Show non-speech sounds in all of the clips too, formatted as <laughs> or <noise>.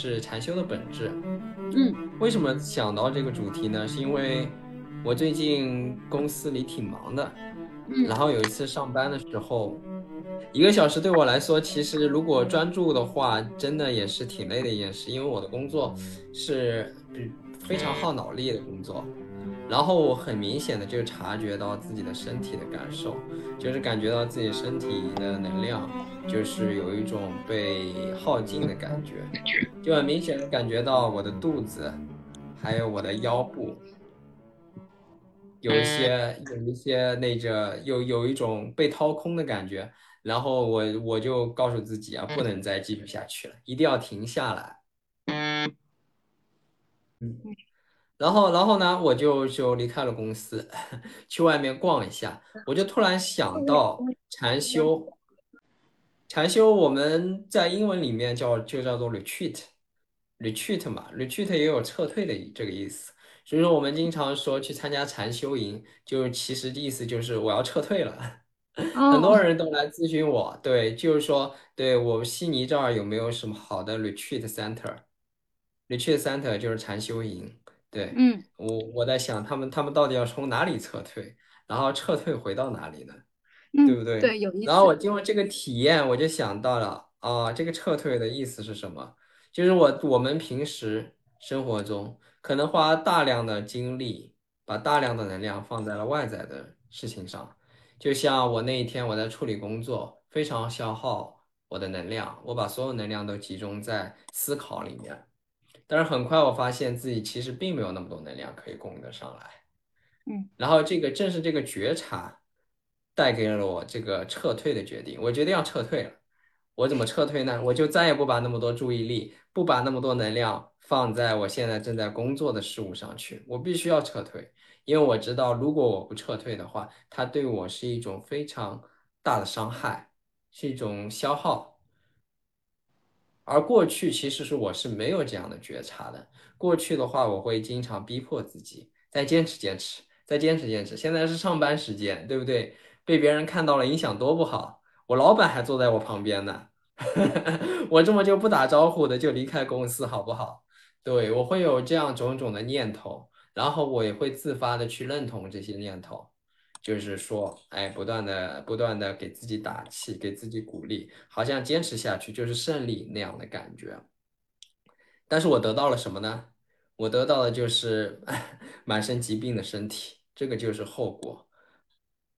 是禅修的本质。嗯，为什么想到这个主题呢？是因为我最近公司里挺忙的，嗯然后有一次上班的时候，一个小时对我来说，其实如果专注的话，真的也是挺累的一件事，因为我的工作是比非常耗脑力的工作。然后我很明显的就察觉到自己的身体的感受，就是感觉到自己身体的能量，就是有一种被耗尽的感觉，就很明显的感觉到我的肚子，还有我的腰部，有一些有一些那个有有一种被掏空的感觉，然后我我就告诉自己啊，不能再继续下去了，一定要停下来。嗯。然后，然后呢，我就就离开了公司，<laughs> 去外面逛一下。我就突然想到禅修，禅修我们在英文里面叫就叫做 retreat，retreat 嘛，retreat 也有撤退的这个意思。所以说我们经常说去参加禅修营，就其实意思就是我要撤退了。<laughs> 很多哦，人都来咨询我，对，就是说，对我悉尼这儿有没有什么好的 retreat center？retreat center 就是禅修营。对，嗯我我在想他们他们到底要从哪里撤退，然后撤退回到哪里呢？对不嗯，对？对，有意思然后我。经过这个体验，我就想到了啊，这个撤退的意思是什么？就是我我们平时生活中可能花大量的精力，把大量的能量放在了外在的事情上，就像我那一天我在处理工作，非常消耗我的能量，我把所有能量都集中在思考里面。但是很快我发现自己其实并没有那么多能量可以供得上来，嗯然后这个正是这个觉察带给了我这个撤退的决定，我决定要撤退了。我怎么撤退呢？我就再也不把那么多注意力，不把那么多能量放在我现在正在工作的事物上去，我必须要撤退，因为我知道如果我不撤退的话，它对我是一种非常大的伤害，是一种消耗。而过去其实是我是没有这样的觉察的。过去的话，我会经常逼迫自己，再坚持坚持，再坚持坚持。现在是上班时间，对不对？被别人看到了，影响多不好。我老板还坐在我旁边呢，<laughs> 我这么就不打招呼的就离开公司，好不好？对，我会有这样种种的念头，然后我也会自发的去认同这些念头。就是说，哎，不断的、不断的给自己打气，给自己鼓励，好像坚持下去就是胜利那样的感觉。但是我得到了什么呢？我得到的就是 <laughs> 满身疾病的身体，这个就是后果。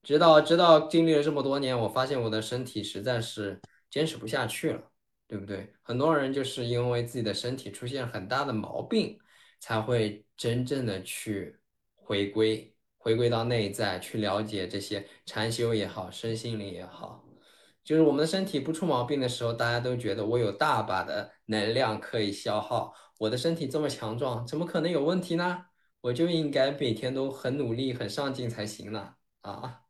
直到直到经历了这么多年，我发现我的身体实在是坚持不下去了，对不对？很多人就是因为自己的身体出现很大的毛病，才会真正的去回归，回归到内在，去了解这些禅修也好，身心灵也好。就是我们的身体不出毛病的时候，大家都觉得我有大把的能量可以消耗，我的身体这么强壮，怎么可能有问题呢？我就应该每天都很努力、很上进才行呢，啊！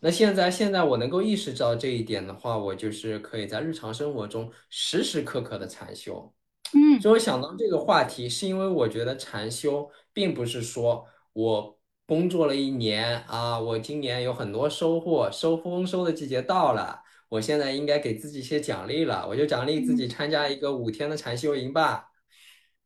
那现在，现在我能够意识到这一点的话，我就是可以在日常生活中时时刻刻的禅修。嗯所以我想到这个话题，是因为我觉得禅修并不是说我工作了一年啊，我今年有很多收获，收丰收的季节到了，我现在应该给自己一些奖励了，我就奖励自己嗯参加一个五天的禅修营吧。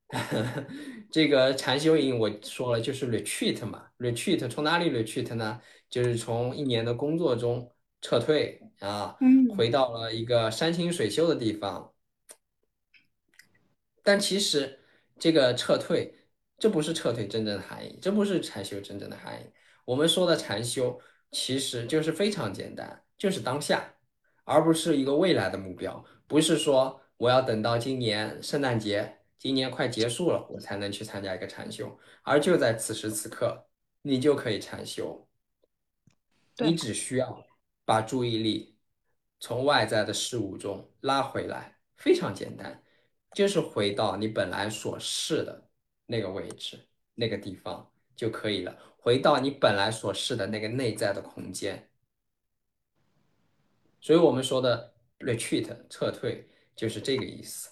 <laughs> 这个禅修营我说了就是 retreat 嘛，retreat 从哪里 retreat 呢？就是从一年的工作中撤退啊，嗯回到了一个山清水秀的地方。但其实这个撤退，这不是撤退真正的含义，这不是禅修真正的含义。我们说的禅修其实就是非常简单，就是当下，而不是一个未来的目标。不是说我要等到今年圣诞节，今年快结束了，我才能去参加一个禅修，而就在此时此刻，你就可以禅修。你，只需要把注意力从外在的事物中拉回来，非常简单，就是回到你本来所是的那个位置、那个地方就可以了。回到你本来所示的那个内在的空间。所以我们说的 retreat 撤退就是这个意思。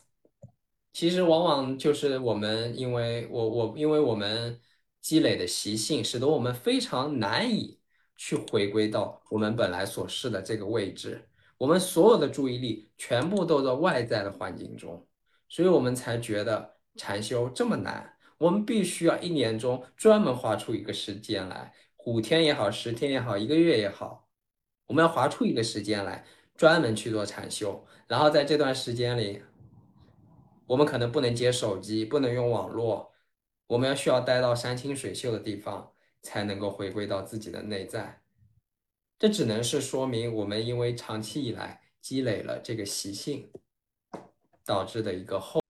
其实往往就是我们，因为我我因为我们积累的习性，使得我们非常难以去回归到我们本来所示的这个位置。我们所有的注意力全部都在外在的环境中，所以我们才觉得禅修这么难。我们必须要一年中专门划出一个时间来，五天也好，十天也好，一个月也好，我们要划出一个时间来，专门去做禅修。然后在这段时间里，我们可能不能接手机，不能用网络，我们要需要待到山清水秀的地方，才能够回归到自己的内在。这只能是说明我们因为长期以来积累了这个习性，导致的一个后。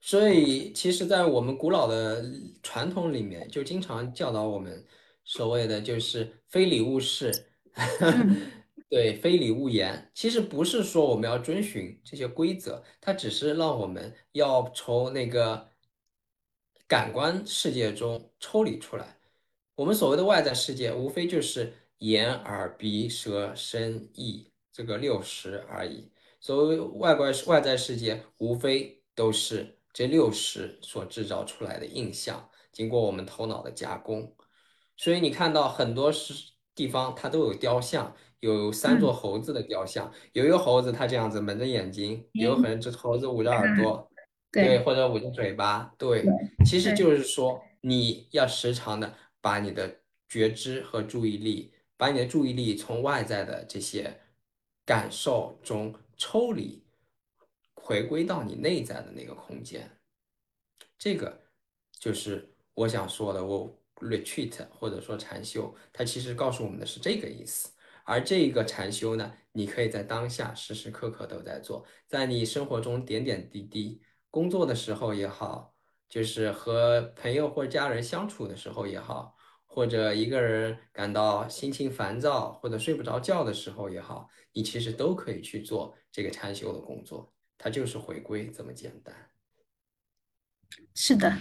所以，其实，在我们古老的传统里面，就经常教导我们，所谓的就是“非礼勿视”，<laughs> 对，“非礼勿言”。其实不是说我们要遵循这些规则，它只是让我们要从那个感官世界中抽离出来。我们所谓的外在世界，无非就是眼、耳、鼻、舌、身、意这个六识而已。所谓外观外在世界，无非都是。这六识所制造出来的印象，经过我们头脑的加工，所以你看到很多是地方，它都有雕像，有三座猴子的雕像，有一个猴子它这样子蒙着眼睛，有可能这猴子捂着耳朵，对，或者捂着嘴巴，对，其实就是说你要时常的把你的觉知和注意力，把你的注意力从外在的这些感受中抽离。回归到你内在的那个空间，这个就是我想说的。我 retreat 或者说禅修，它其实告诉我们的是这个意思。而这个禅修呢，你可以在当下时时刻刻都在做，在你生活中点点滴滴，工作的时候也好，就是和朋友或家人相处的时候也好，或者一个人感到心情烦躁或者睡不着觉的时候也好，你其实都可以去做这个禅修的工作。它就是回归这么简单。是的，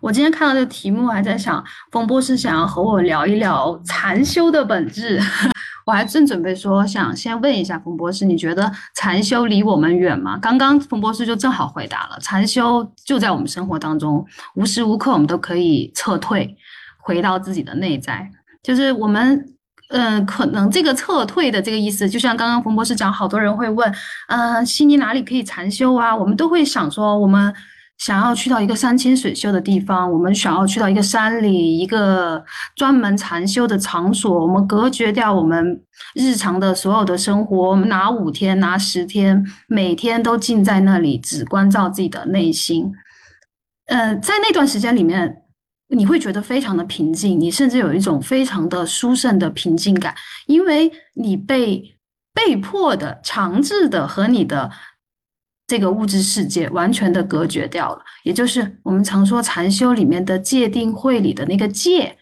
我今天看到这个题目，还在想，冯博士想要和我聊一聊禅修的本质。<laughs> 我还正准备说，想先问一下冯博士，你觉得禅修离我们远吗？刚刚冯博士就正好回答了，禅修就在我们生活当中，无时无刻我们都可以撤退，回到自己的内在，就是我们。嗯，可能这个撤退的这个意思，就像刚刚冯博士讲，好多人会问，嗯，悉尼哪里可以禅修啊？我们都会想说，我们想要去到一个山清水秀的地方，我们想要去到一个山里，一个专门禅修的场所，我们隔绝掉我们日常的所有的生活，我们拿五天，拿十天，每天都静在那里，只关照自己的内心。呃，在那段时间里面。你会觉得非常的平静，你甚至有一种非常的殊胜的平静感，因为你被被迫的、强制的和你的这个物质世界完全的隔绝掉了。也就是我们常说禅修里面的戒定慧里的那个戒，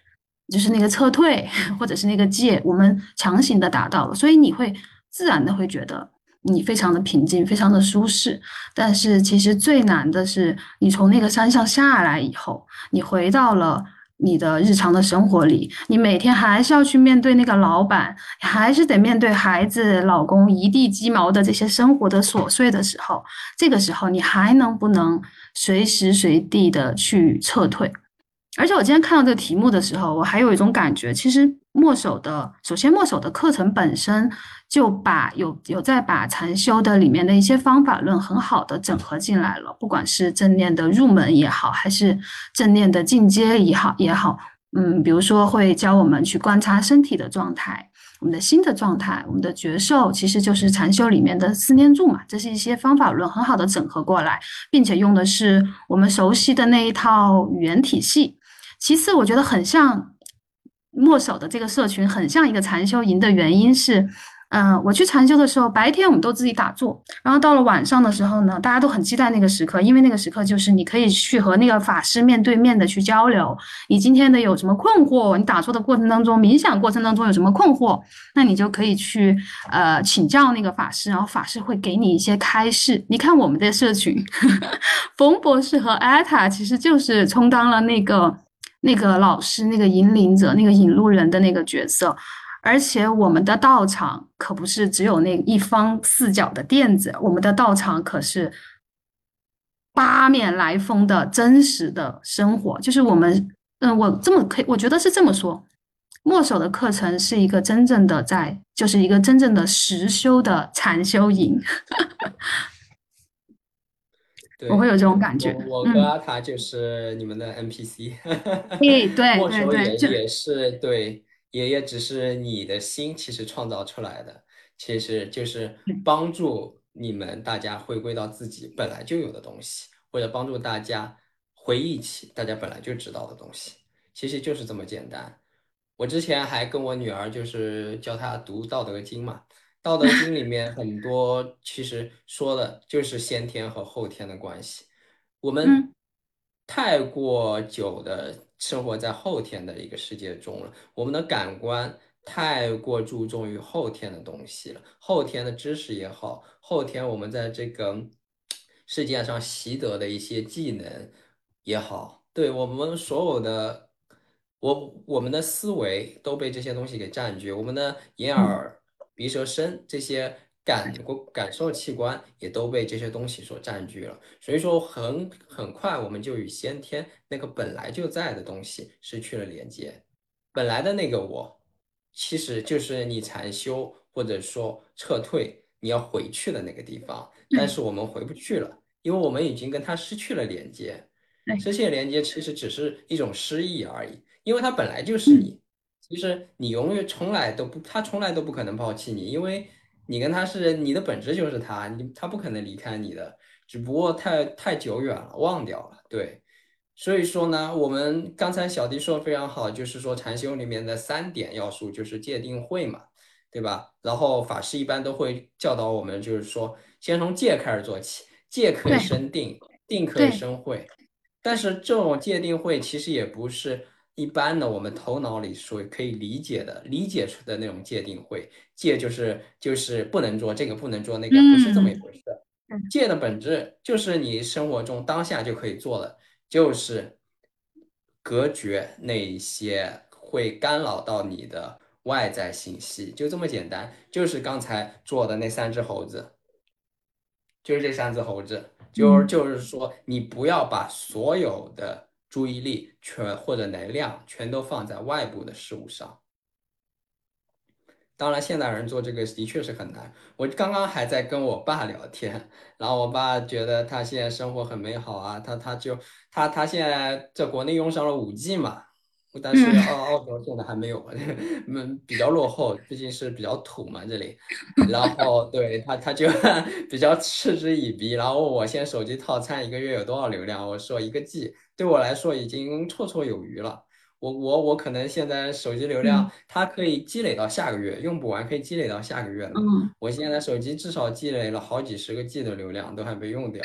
就是那个撤退，或者是那个戒，我们强行的达到了，所以你会自然的会觉得。你非常的平静，非常的舒适，但是其实最难的是，你从那个山上下来以后，你回到了你的日常的生活里，你每天还是要去面对那个老板，还是得面对孩子、老公一地鸡毛的这些生活的琐碎的时候，这个时候你还能不能随时随地的去撤退？而且我今天看到这个题目的时候，我还有一种感觉，其实墨守的，首先墨守的课程本身。就把有有在把禅修的里面的一些方法论很好的整合进来了，不管是正念的入门也好，还是正念的进阶也好也好，嗯，比如说会教我们去观察身体的状态，我们的心的状态，我们的觉受，其实就是禅修里面的四念住嘛，这是一些方法论很好的整合过来，并且用的是我们熟悉的那一套语言体系。其次，我觉得很像墨守的这个社群，很像一个禅修营的原因是。嗯，我去禅修的时候，白天我们都自己打坐，然后到了晚上的时候呢，大家都很期待那个时刻，因为那个时刻就是你可以去和那个法师面对面的去交流。你今天的有什么困惑？你打坐的过程当中，冥想过程当中有什么困惑？那你就可以去呃请教那个法师，然后法师会给你一些开示。你看我们的社群，<laughs> 冯博士和艾塔其实就是充当了那个那个老师、那个引领者、那个引路人的那个角色。而且我们的道场可不是只有那一方四角的垫子，我们的道场可是八面来风的真实的生活。就是我们，嗯，我这么可以，我觉得是这么说，墨守的课程是一个真正的在，就是一个真正的实修的禅修营，我会，有这种感觉。我我嗯，哥他就是你们的 NPC，诶 <laughs> <laughs> 对对对，也是对，也也只是你的心其实创造出来的，其实就是帮助你们大家回归到自己本来就有的东西，或者帮助大家回忆起大家本来就知道的东西，其实就是这么简单。我之前还跟我女儿就是教她读《道德经》嘛。《道德经》里面很多其实说的就是先天和后天的关系。我们嗯太过久的生活在后天的一个世界中了，我们的感官太过注重于后天的东西了。后天的知识也好，后天我们在这个世界上习得的一些技能也好，对我们所有的。我我们的思维都被这些东西给占据，我们的眼嗯，耳鼻舌身这些感感受器官也都被这些东西所占据了，所以说很很快我们就与先天那个本来就在的东西失去了连接，本来的那个我，其实就是你禅修或者说撤退你要回去的那个地方，但是我们回不去了，因为我们已经跟它失去了连接，失去了连接其实只是一种失忆而已。因为它本来就是嗯你。其实你永远从来都不，他从来都不可能抛弃你，因为你跟他是你的本质就是他，你他不可能离开你的，只不过太太久远了，忘掉了。对，所以说呢，我们刚才小迪说的非常好，就是说禅修里面的三点要素就是戒定慧嘛，对吧？然后法师一般都会教导我们，就是说先从戒开始做起，戒可以生定，定可以，生慧。但是这种界定会其实也不是一般的我们头脑里所可以理解的、理解出的那种界定会。戒就是就是不能做这个，不能做那个，不是这么一嗯回事。戒的本质就是你生活中当下就可以做的，就是隔绝那些会干扰到你的外在信息，就这么简单。就是刚才做的那三只猴子。就是这三只猴子，就是嗯就是说，你不要把所有的注意力全或者能量全都放在外部的事物上。当然，现代人做这个的确是很难。我刚刚还在跟我爸聊天，然后我爸觉得他现在生活很美好啊，他他就他他现在在国内用上了五 G 嘛，但是嗯，澳澳洲现在还没有，<laughs> 嗯，比较落后，毕竟是比较土嘛这里。然后对他他就 <laughs> 比较嗤之以鼻，然后问我现在手机套餐一个月有多少流量，我说一个 G，对我来说已经绰绰有余了。我我我可能现在手机流量嗯它可以积累到下个月，用不完可以积累到下个月的。嗯，我现在手机至少积累了好几十个 G 的流量，都还没用掉。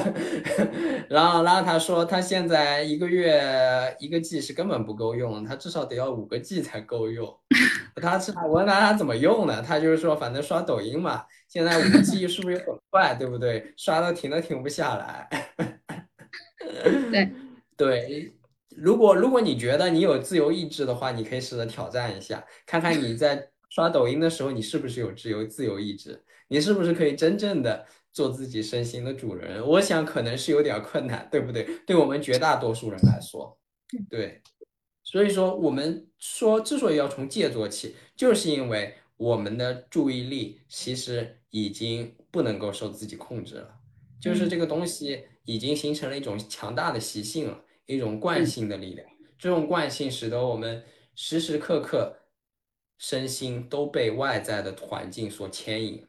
<laughs> 然后，然后他说他现在一个月一个 G 是根本不够用，他至少得要五个 G 才够用。<laughs> 他是我问他他怎么用的，他就是说反正刷抖音嘛，现在五 G 是不是很快，对不对？刷都停都停不下来。<laughs> 对，<laughs> 对，如果如果你觉得你有自由意志的话，你可以试着挑战一下，看看你在 <laughs> 刷抖音的时候，你是不是有自由自由意志，你是不是可以真正的做自己身心的主人？我想可能是有点困难，对不对？对我们绝大多数人来说，对。所以说，我们说之所以要从戒做起，就是因为我们的注意力其实已经不能够受自己控制了，就是这嗯个东西已经形成了一种强大的习性了，一种惯嗯性的力量。这种惯性使得我们时时刻刻身心都被外在的环境所牵引。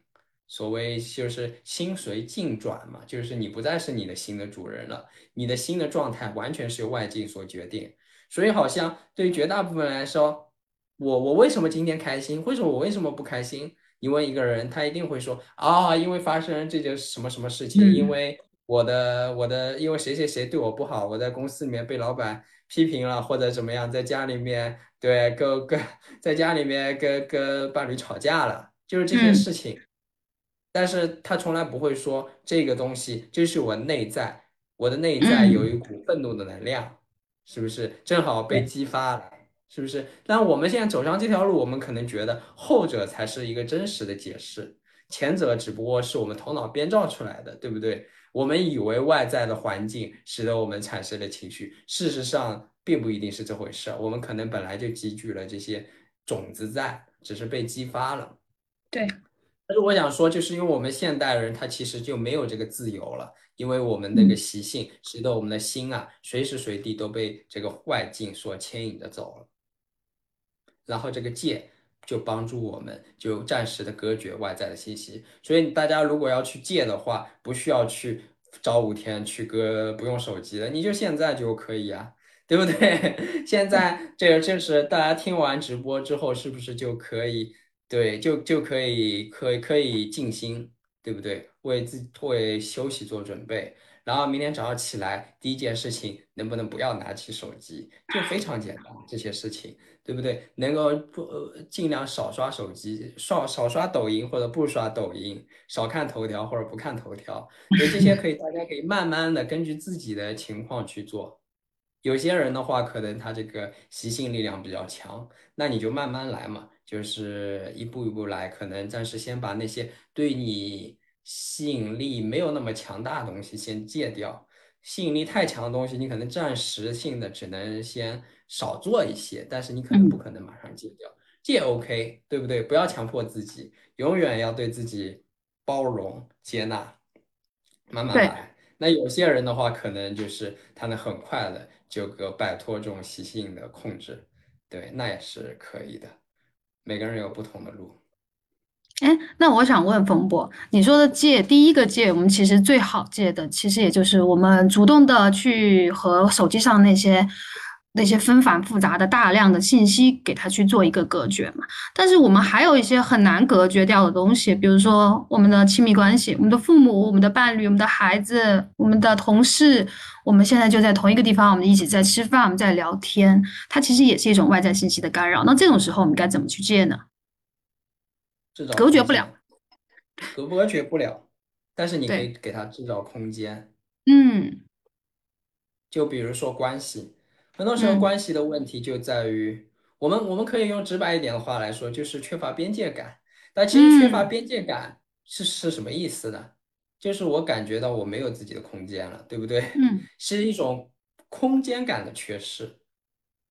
所谓就是心随境转嘛，就是你不再是你的心的主人了，你的心的状态完全是由外境所决定。所以好像对于绝大部分人来说，我我为什么今天开心？为什么我为什么不开心？你问一个人，他一定会说啊，因为发生这件什么什么事情，因嗯为我的我的，因为谁谁谁对我不好，我在公司里面被老板批评了，或者怎么样，在家里面对跟跟在家里面跟跟伴侣吵架了，就是这些嗯事情。但是他从来不会说这个东西就是我内在，我的内在有一嗯，股愤怒的能量，是不是正好被，激发了？是不是？但我们现在走上这条路，我们可能觉得后者才是一个真实的解释。前者只不过是我们头脑编造出来的，对不对？我们以为外在的环境使得我们产生了情绪，事实上并不一定是这回事。我们可能本来就积聚了这些种子在，只是被激发了。对。但是我想说，就是因为我们现代人他其实就没有这个自由了，因为我们那个习性使得我们的心啊，随时随地都被这个外境所牵引着走了。然后这个戒就帮助我们，就暂时的隔绝外在的信息。所以大家如果要去戒的话，不需要去找五天去割不用手机了，你就现在就可以啊，对不对？<laughs> 现在这个就是大家听完直播之后，是不是就可以？对，就就可以可以可以静心，对不对？为自为休息做准备。然后明天早上起来，第一件事情能不能不要拿起手机？就非常简单，这些事情，对不对？能够不呃尽量少刷手机，少少刷抖音或者不刷抖音，少看头条或者不看头条。<laughs> 所以这些可以，大家可以慢慢的根据自己的情况去做。有些人的话，可能他这个习性力量比较强，那你就慢慢来嘛。就是一步一步来，可能暂时先把那些对你吸引力没有那么强大的东西先戒掉。吸引力太强的东西，你可能暂时性的只能先少做一些，但是你可能不可能马上戒掉。戒 OK，对不对？不要强迫自己，永远要对自己包容接纳，慢慢来。那有些人的话，可能就是他能很快的就个摆脱这种习性的控制，对，那也是可以的。每个人有不同的路。哎，那我想问冯博，你说的戒，第一个戒，我们其实最好戒的，其实也就是我们主动的去和手机上那些。那些纷繁复杂的大量的信息，给他去做一个隔绝嘛。但是我们还有一些很难隔绝掉的东西，比如说我们的亲密关系，我们的父母、我们的伴侣、我们的孩子、我们的同事，我们现在就在同一个地方，我们一起在吃饭，我们在聊天，它其实也是一种外在信息的干扰。那这种时候，我们该怎么去戒呢？隔绝不了，隔隔绝不了，但是你可以给他制造空间。嗯，就比如说关系。很多时候，关系的问题就在于我们，我们可以用直白一点的话来说，就是缺乏边界感。但其实缺乏边界感是是什么意思呢？就是我感觉到我没有自己的空间了，对不对？嗯，<laughs> 是一种空间感的缺失，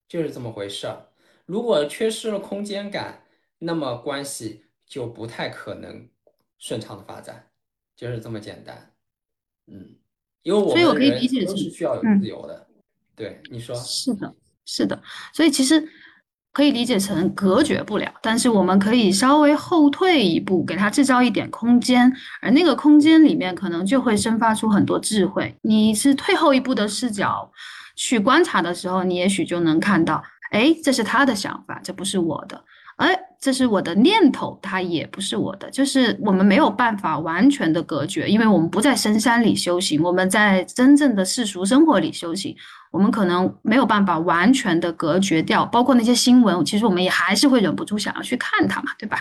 就是这么回事儿。如果缺失了空间感，那么关系就不太可能顺畅的发展，就是这么简单。嗯，因为我们人都是需要有自由的。对你说是的，是的，所以其实可以理解成隔绝不了，但是我们可以稍微后退一步，给他制造一点空间，而那个空间里面可能就会生发出很多智慧。你是退后一步的视角去观察的时候，你也许就能看到，哎，这是他的想法，这不是我的。哎，这是我的念头，它也不是我的，就是我们没有办法完全的隔绝，因为我们不在深山里修行，我们在真正的世俗生活里修行，我们可能没有办法完全的隔绝掉，包括那些新闻，其实我们也还是会忍不住想要去看它嘛，对吧？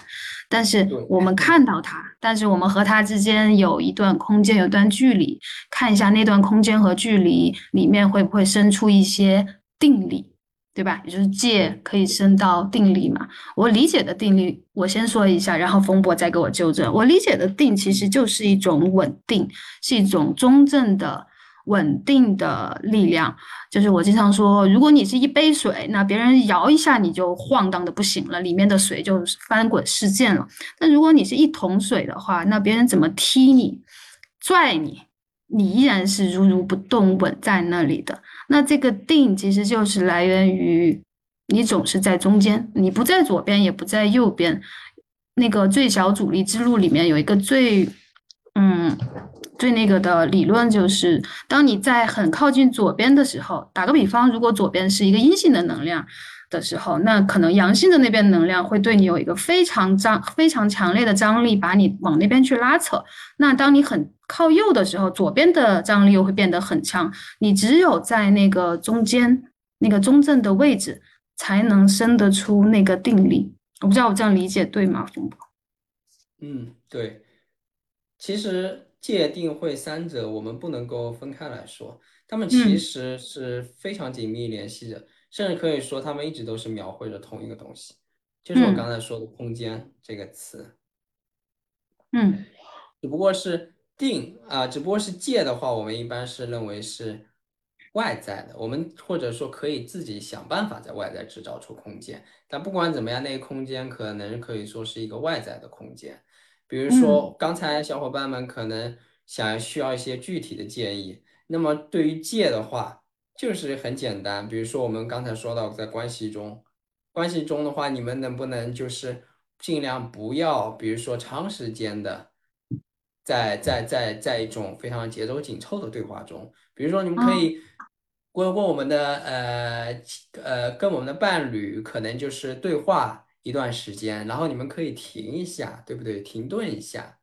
但是我们看到它，但是我们和它之间有一段空间，有段距离，看一下那段空间和距离里面会不会生出一些定力。对吧？也就是借可以升到定力嘛。我理解的定力，我先说一下，然后风波再给我纠正。我理解的定其实就是一种稳定，是一种中正的稳定的力量。就是我经常说，如果你是一杯水，那别人摇一下你就晃荡的不行了，里面的水就翻滚事件了。那如果你是一桶水的话，那别人怎么踢你、拽你，你依然是如如不动，稳在那里的。那这个定其实就是来源于你总是在中间，你不在左边，也不在右边。那个最小阻力之路里面有一个最，嗯，最那个的理论就是，当你在很靠近左边的时候，打个比方，如果左边是一个阴性的能量的时候，那可能阳性的那边能量会对你有一个非常张、非常强烈的张力，把你往那边去拉扯。那当你很靠右的时候，左边的张力又会变得很强。你只有在那个中间、那个中正的位置，才能生得出那个定力。我不知道我这样理解对吗，冯博？嗯，对。其实界定会三者，我们不能够分开来说，他们其实是非常紧密联系的，甚至可以说他们一直都是描绘着同一个东西，就是我刚才说的“空间”这个词。嗯只不过是定啊、只不过是借的话，我们一般是认为是外在的，我们或者说可以自己想办法在外在制造出空间。但不管怎么样，那个空间可能可以说是一个外在的空间。比如嗯说，刚才小伙伴们可能想需要一些具体的建议，那么对于借的话，就是很简单。比如说我们刚才说到，在关系中，关系中的话，你们能不能就是尽量不要，比如说长时间的。在在在在一种非常节奏紧凑的对话中，比如说你们可啊以过过我们的呃呃跟我们的伴侣可能就是对话一段时间，然后你们可以停一下，对不对？停顿一下，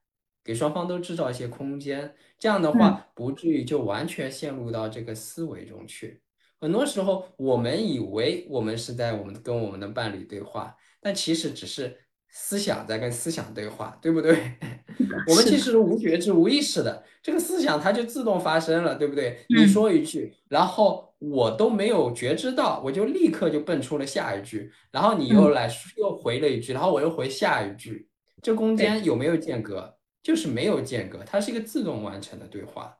给双方都制造一些空间，这样的嗯话不至于就完全陷入到这个思维中去。很多时候我们以为我们是在我们跟我们的伴侣对话，但其实只是思想在跟思想对话，对不对？<laughs> 我们其实是无觉知、无意识的，这个思想它就自动发生了，对不对？你嗯说一句，然后我都没有觉知到，我就立刻就蹦出了下一句，然后你又嗯来又回了一句，然后我又回下一句，这中间有没有间隔？就是没有间隔，它是一个自动完成的对话。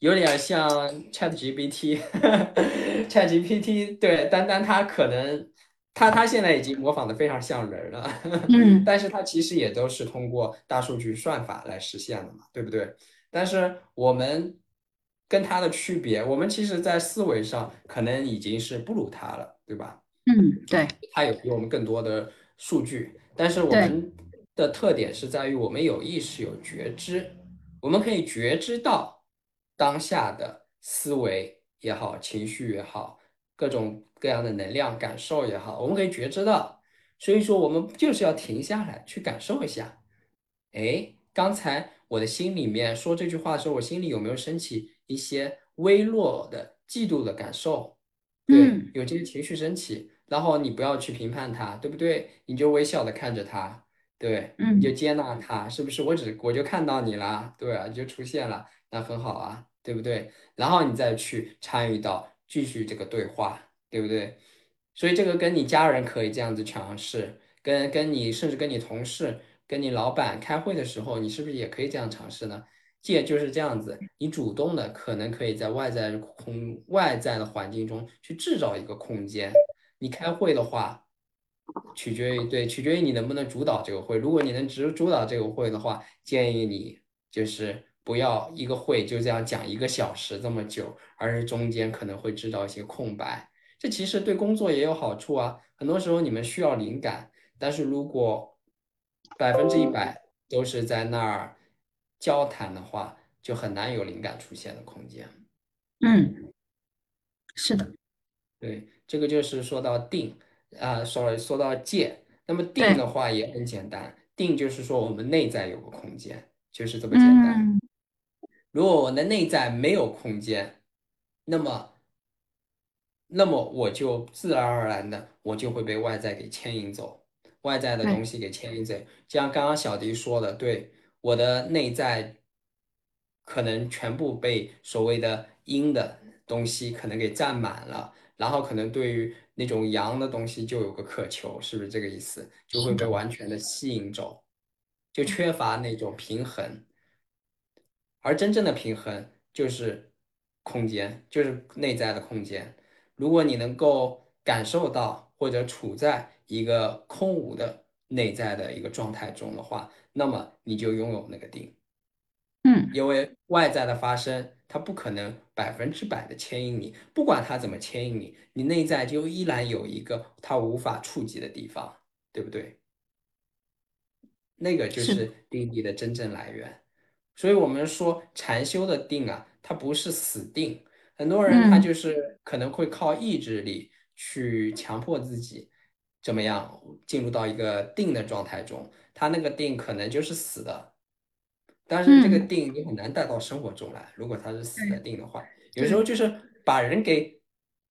有点像 ChatGPT，ChatGPT <laughs> 对，单单它可能，它它现在已经模仿的非常像人了，嗯 <laughs> 但是它其实也都是通过大数据算法来实现的嘛，对不对？但是我们跟它的区别，我们其实在思维上可能已经是不如它了，对吧？嗯对它有比我们更多的数据，但是我们的特点是在于我们有意识、有觉知，我们可以觉知到当下的思维也好、情绪也好、各种各样的能量感受也好，我们可以觉知到。所以说，我们就是要停下来去感受一下，哎，刚才我的心里面说这句话的时候，我心里有没有升起一些微弱的嫉妒的感受？对，嗯有这些情绪升起，然后你不要去评判它，对不对？你就微笑的看着它，对，你就嗯接纳它，是不是？我只我就看到你了，对啊，你就出现了，那很好啊，对不对？然后你再去参与到继续这个对话，对不对？所以这个跟你家人可以这样子尝试，跟跟你甚至跟你同事、跟你老板开会的时候，你是不是也可以这样尝试呢？借就是这样子，你主动的可能可以在外在空外在的环境中去制造一个空间。你开会的话，取决于对，取决于你能不能主导这个会。如果你能主主导这个会的话，建议你就是不要一个会就这样讲一个小时这么久，而是中间可能会制造一些空白。这其实对工作也有好处啊。很多时候你们需要灵感，但是如果百分之一百都是在那儿交谈的话，就很难有灵感出现的空间。嗯是的对，这个就是说到定啊，sorry，说到界。那么定的话也很简单，定就是说我们内在有个空间，就是这么简单。嗯如果我的内在没有空间，那么那么我就自然而然的我就会被外在给牵引走，外在的东西给牵引走。就像刚刚小迪说的，对，我的内在可能全部被所谓的阴的东西可能给占满了，然后可能对于那种阳的东西就有个渴求，是不是这个意思？就会被完全的吸引走，就缺乏那种平衡。而真正的平衡就是空间，就是内在的空间。如果你能够感受到或者处在一个空无的内在的一个状态中的话，那么你就拥有那个定。嗯因为外在的发生，它不可能百分之百的牵引你，不管它怎么牵引你，你内在就依然有一个它无法触及的地方，对不对？那个就是定力的真正来源。所以我们说禅修的定啊，它不是死定。很多人他嗯就是可能会靠意志力去强迫自己怎么样进入到一个定的状态中，他那个定可能就是死的。但是这个嗯定你很难带到生活中来。如果它是死的定的话，有时候就是把人给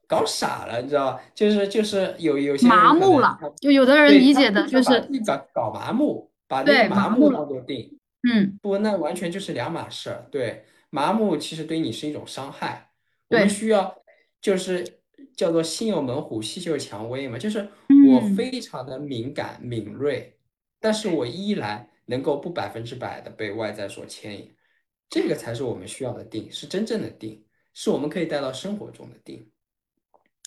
搞傻了，你知道吧？就是就是有有些麻木了，就有的人理解的就是自己搞搞麻木，把那个麻木当做定。嗯不，那完全就是两码事儿。对，麻木其实对你是一种伤害。我们需要就是叫做心有猛虎，细嗅蔷薇嘛，就是我嗯非常的敏感敏锐，但是我依然能够不百分之百的被外在所牵引，这个才是我们需要的定，是真正的定，是我们可以带到生活中的定。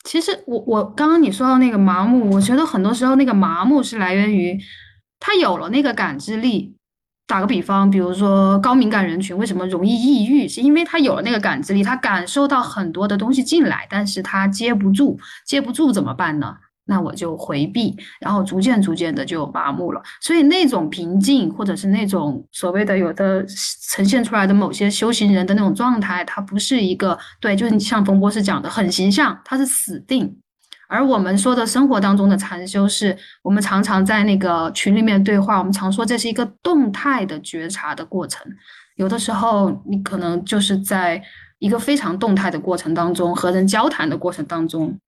其实我我刚刚你说到那个麻木，我觉得很多时候那个麻木是来源于他有了那个感知力。打个比方，比如说高敏感人群为什么容易抑郁，是因为他有了那个感知力，他感受到很多的东西进来，但是他接不住，接不住怎么办呢？那我就回避，然后逐渐逐渐的就麻木了。所以那种平静，或者是那种所谓的有的呈现出来的某些修行人的那种状态，它不是一个对，就是像冯博士讲的很形象，它是死定。而我们说的生活当中的禅修，是我们常常在那个群里面对话，我们常说这是一个动态的觉察的过程。有的时候你可能就是在一个非常动态的过程当中，和人交谈的过程当中。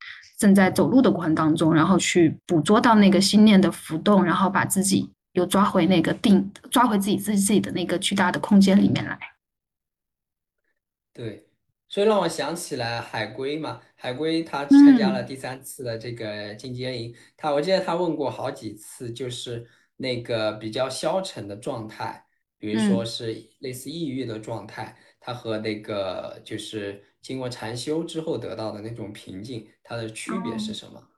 正在走路的过程当中，然后去捕捉到那个心念的浮动，然后把自己又抓回那个定，抓回自己自己自己的那个巨大的空间里面来。对，所以让我想起来海龟嘛，海龟他参加了第三次的这个进阶营，他我记得他问过好几次，就是那个比较消沉的状态，比如说是类似抑郁的状态，他和那个就是。经过禅修之后得到的那种平静，它的区别是什么？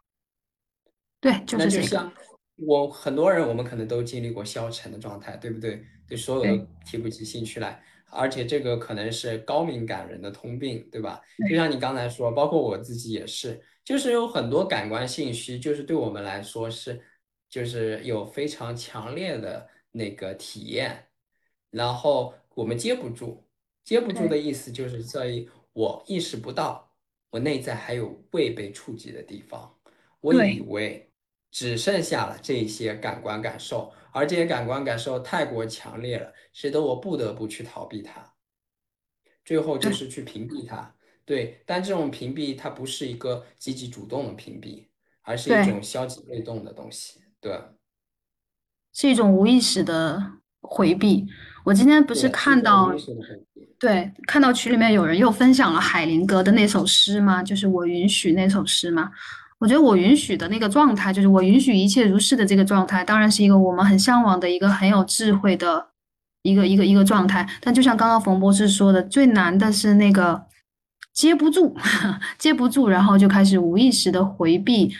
对，就是这个。我很多人，我们可能都经历过消沉的状态，对不对？对所有的提不起兴趣来，而且这个可能是高敏感人的通病，对吧？就像你刚才说，包括我自己也是，就是有很多感官信息，就是对我们来说是，就是有非常强烈的那个体验，然后我们接不住，接不住的意思就是在于。我意识不到，我内在还有未被触及的地方。我以为只剩下了这些感官感受，而这些感官感受太过强烈了，使得我不得不去逃避它。最后就是去屏蔽它。对，但这种屏蔽它不是一个积极主动的屏蔽，而是一种消极被动的东西。对，是一种无意识的回避。我今天不是看到，对，看到群里面有人又分享了海灵格的那首诗吗？就是我允许那首诗吗？我觉得我允许的那个状态，就是我允许一切如是的这个状态，当然是一个我们很向往的一个很有智慧的一个一个一个状态。但就像刚刚冯博士说的，最难的是那个接不住，<laughs> 接不住，然后就开始无意识的回避，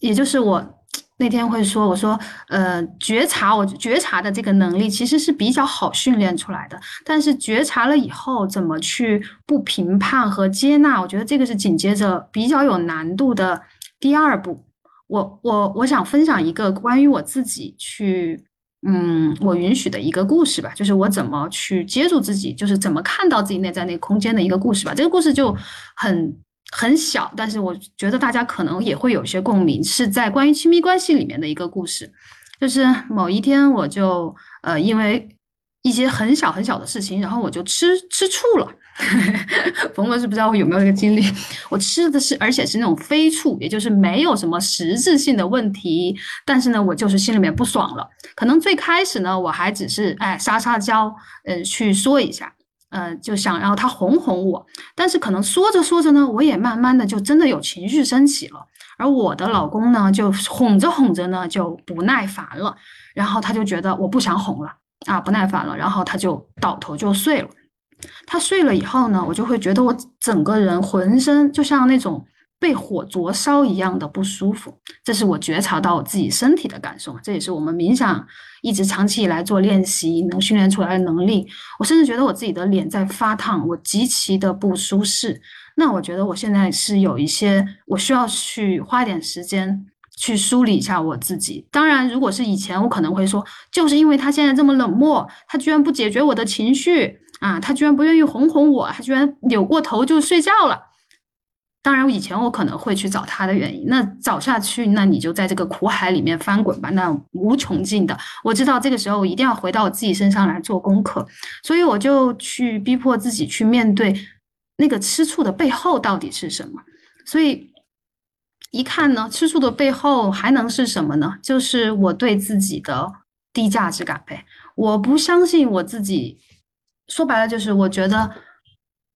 也就是我。那天会说，我说，呃，觉察，我觉察的这个能力其实是比较好训练出来的。但是觉察了以后，怎么去不评判和接纳？我觉得这个是紧接着比较有难度的第二步。我我我想分享一个关于我自己去，嗯，我允许的一个故事吧，就是我怎么去接住自己，就是怎么看到自己内在那个空间的一个故事吧。这个故事就很。很小，但是我觉得大家可能也会有些共鸣，是在关于亲密关系里面的一个故事。就是某一天，我就呃因为一些很小很小的事情，然后我就吃吃醋了。<laughs> 冯博士不知道我有没有这个经历？我吃的是，而且是那种非醋，也就是没有什么实质性的问题，但是呢，我就是心里面不爽了。可能最开始呢，我还只是哎撒撒娇，呃去说一下。呃，就想让他哄哄我，但是可能说着说着呢，我也慢慢的就真的有情绪升起了，而我的老公呢，就哄着哄着呢，就不耐烦了，然后他就觉得我不想哄了啊，不耐烦了，然后他就倒头就睡了。他睡了以后呢，我就会觉得我整个人浑身就像那种。被火灼烧一样的不舒服，这是我觉察到我自己身体的感受，这也是我们冥想一直长期以来做练习能训练出来的能力。我甚至觉得我自己的脸在发烫，我极其的不舒适。那我觉得我现在是有一些，我需要去花点时间去梳理一下我自己。当然，如果是以前，我可能会说，就是因为他现在这么冷漠，他居然不解决我的情绪啊，他居然不愿意哄哄我，他居然扭过头就睡觉了。当然，以前我可能会去找他的原因，那找下去，那你就在这个苦海里面翻滚吧，那无穷尽的。我知道这个时候我一定要回到我自己身上来做功课，所以我就去逼迫自己去面对那个吃醋的背后到底是什么。所以一看呢，吃醋的背后还能是什么呢？就是我对自己的低价值感呗。我不相信我自己，说白了就是我觉得。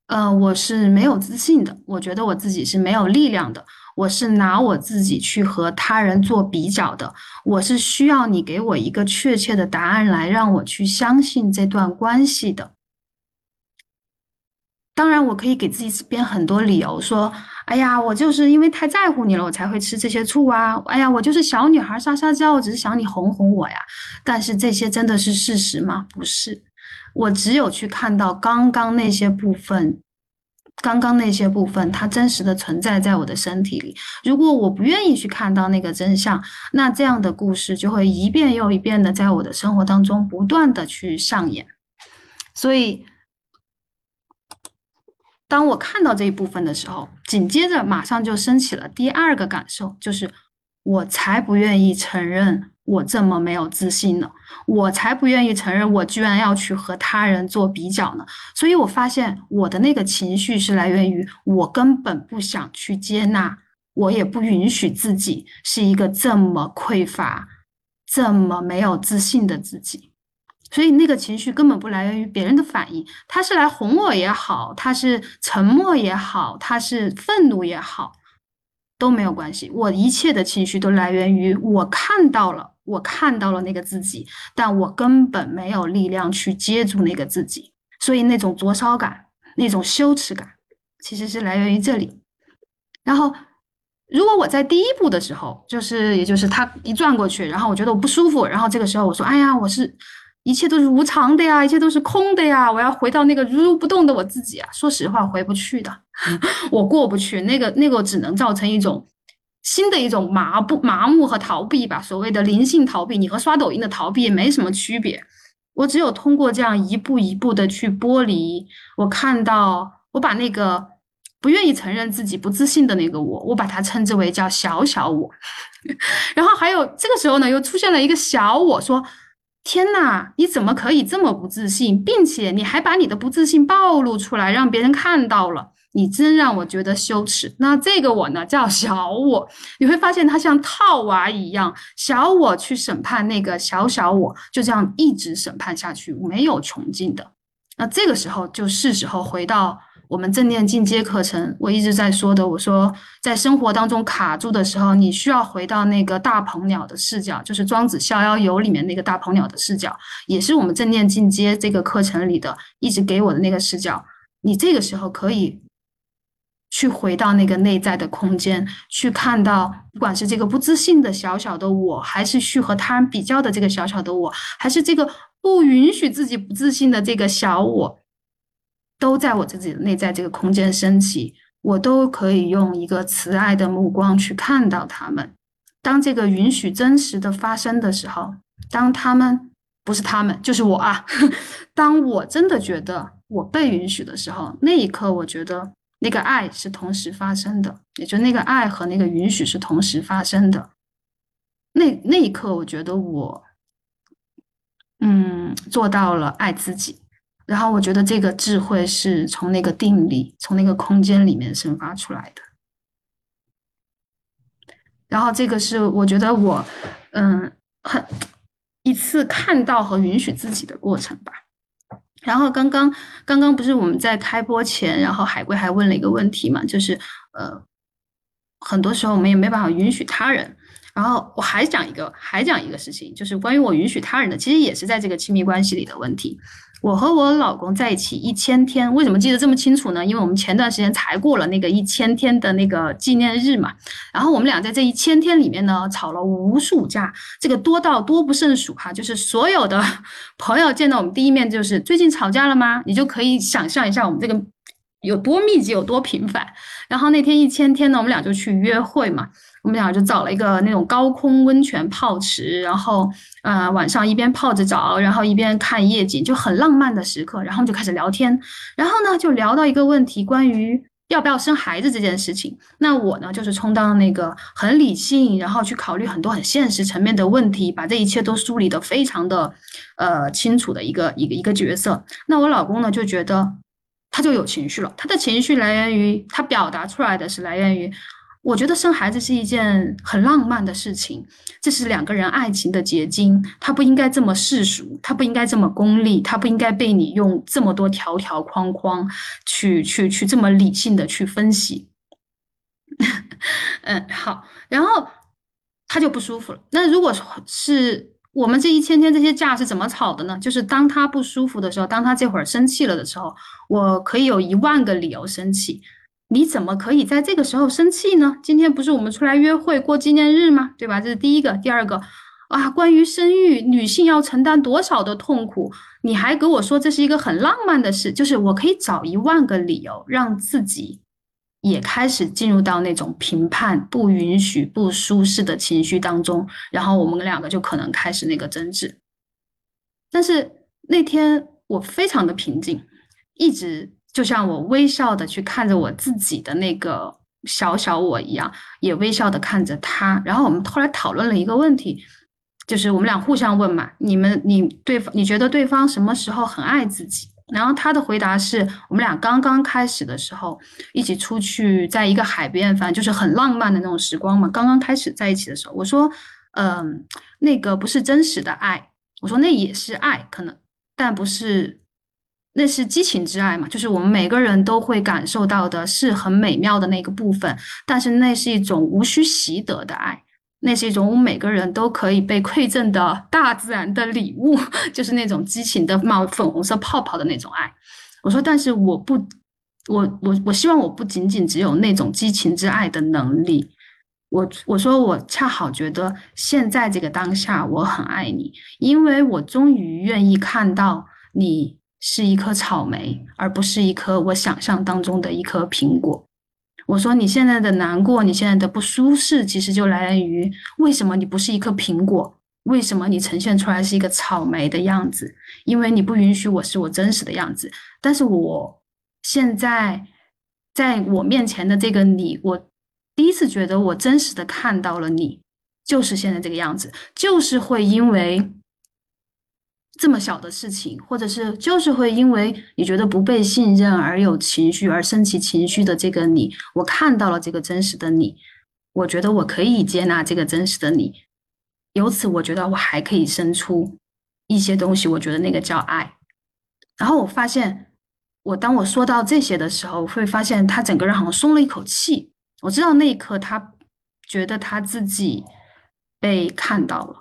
呃，我是没有自信的，我觉得我自己是没有力量的，我是拿我自己去和他人做比较的，我是需要你给我一个确切的答案来让我去相信这段关系的。当然，我可以给自己编很多理由，说，哎呀，我就是因为太在乎你了，我才会吃这些醋啊，哎呀，我就是小女孩撒撒娇，我只是想你哄哄我呀。但是这些真的是事实吗？不是。我只有去看到刚刚那些部分，刚刚那些部分，它真实的存在在我的身体里。如果我不愿意去看到那个真相，那这样的故事就会一遍又一遍的在我的生活当中不断的去上演。所以，当我看到这一部分的时候，紧接着马上就升起了第二个感受，就是我才不愿意承认。我这么没有自信呢，我才不愿意承认我居然要去和他人做比较呢。所以我发现我的那个情绪是来源于我根本不想去接纳，我也不允许自己是一个这么匮乏、这么没有自信的自己。所以那个情绪根本不来源于别人的反应，他是来哄我也好，他是沉默也好，他是愤怒也好，都没有关系。我一切的情绪都来源于我看到了。我看到了那个自己，但我根本没有力量去接住那个自己，所以那种灼烧感、那种羞耻感，其实是来源于这里。然后，如果我在第一步的时候，就是也就是他一转过去，然后我觉得我不舒服，然后这个时候我说：“哎呀，我是一切都是无常的呀，一切都是空的呀，我要回到那个如如不动的我自己啊。”说实话，回不去的，<laughs> 我过不去，那个那个只能造成一种。新的一种麻不麻木和逃避吧，所谓的灵性逃避，你和刷抖音的逃避也没什么区别。我只有通过这样一步一步的去剥离，我看到我把那个不愿意承认自己不自信的那个我，我把它称之为叫小小我。<laughs> 然后还有这个时候呢，又出现了一个小我说：“天呐，你怎么可以这么不自信，并且你还把你的不自信暴露出来，让别人看到了。”你真让我觉得羞耻。那这个我呢，叫小我。你会发现它像套娃一样，小我去审判那个小小我，就这样一直审判下去，没有穷尽的。那这个时候就是时候回到我们正念进阶课程，我一直在说的。我说，在生活当中卡住的时候，你需要回到那个大鹏鸟的视角，就是《庄子逍遥游》里面那个大鹏鸟的视角，也是我们正念进阶这个课程里的一直给我的那个视角。你这个时候可以。去回到那个内在的空间，去看到，不管是这个不自信的小小的我，还是去和他人比较的这个小小的我，还是这个不允许自己不自信的这个小我，都在我自己的内在这个空间升起，我都可以用一个慈爱的目光去看到他们。当这个允许真实的发生的时候，当他们不是他们，就是我啊，<laughs> 当我真的觉得我被允许的时候，那一刻，我觉得。那个爱是同时发生的，也就那个爱和那个允许是同时发生的。那那一刻，我觉得我，嗯，做到了爱自己。然后我觉得这个智慧是从那个定力、从那个空间里面生发出来的。然后这个是我觉得我，嗯，很一次看到和允许自己的过程吧。然后刚刚刚刚不是我们在开播前，然后海龟还问了一个问题嘛，就是呃，很多时候我们也没办法允许他人。然后我还讲一个，还讲一个事情，就是关于我允许他人的，其实也是在这个亲密关系里的问题。我和我老公在一起一千天，为什么记得这么清楚呢？因为我们前段时间才过了那个一千天的那个纪念日嘛。然后我们俩在这一千天里面呢，吵了无数架，这个多到多不胜数哈。就是所有的 <laughs> 朋友见到我们第一面，就是最近吵架了吗？你就可以想象一下我们这个有多密集，有多频繁。然后那天一千天呢，我们俩就去约会嘛。我们俩就找了一个那种高空温泉泡池，然后，呃，晚上一边泡着澡，然后一边看夜景，就很浪漫的时刻。然后就开始聊天，然后呢，就聊到一个问题，关于要不要生孩子这件事情。那我呢，就是充当那个很理性，然后去考虑很多很现实层面的问题，把这一切都梳理得非常的，呃，清楚的一个一个一个角色。那我老公呢，就觉得他就有情绪了，他的情绪来源于他表达出来的是来源于。我觉得生孩子是一件很浪漫的事情，这是两个人爱情的结晶，他不应该这么世俗，他不应该这么功利，他不应该被你用这么多条条框框去去去这么理性的去分析。<laughs> 嗯，好，然后他就不舒服了。那如果是我们这一千天这些架是怎么吵的呢？就是当他不舒服的时候，当他这会儿生气了的时候，我可以有一万个理由生气。你怎么可以在这个时候生气呢？今天不是我们出来约会过纪念日吗？对吧？这是第一个。第二个啊，关于生育，女性要承担多少的痛苦？你还给我说这是一个很浪漫的事，就是我可以找一万个理由让自己。也开始进入到那种评判、不允许、不舒适的情绪当中，然后我们两个就可能开始那个争执。但是那天我非常的平静，一直就像我微笑的去看着我自己的那个小小我一样，也微笑的看着他。然后我们后来讨论了一个问题，就是我们俩互相问嘛：你们、你对方，你觉得对方什么时候很爱自己？然后他的回答是我们俩刚刚开始的时候，一起出去在一个海边，反正就是很浪漫的那种时光嘛。刚刚开始在一起的时候，我说，嗯，那个不是真实的爱，我说那也是爱，可能，但不是，那是激情之爱嘛，就是我们每个人都会感受到的是很美妙的那个部分，但是那是一种无需习得的爱。那是一种我们每个人都可以被馈赠的大自然的礼物，<laughs> 就是那种激情的冒粉红色泡泡的那种爱。我说，但是我不，我我我希望我不仅仅只有那种激情之爱的能力。我我说，我恰好觉得现在这个当下，我很爱你，因为我终于愿意看到你是一颗草莓，而不是一颗我想象当中的一颗苹果。我说你现在的难过，你现在的不舒适，其实就来源于为什么你不是一颗苹果？为什么你呈现出来是一个草莓的样子？因为你不允许我是我真实的样子。但是我现在在我面前的这个你，我第一次觉得我真实的看到了你，就是现在这个样子，就是会因为。这么小的事情，或者是就是会因为你觉得不被信任而有情绪而升起情绪的这个你，我看到了这个真实的你，我觉得我可以接纳这个真实的你，由此我觉得我还可以生出一些东西，我觉得那个叫爱。然后我发现，我当我说到这些的时候，会发现他整个人好像松了一口气。我知道那一刻他觉得他自己被看到了，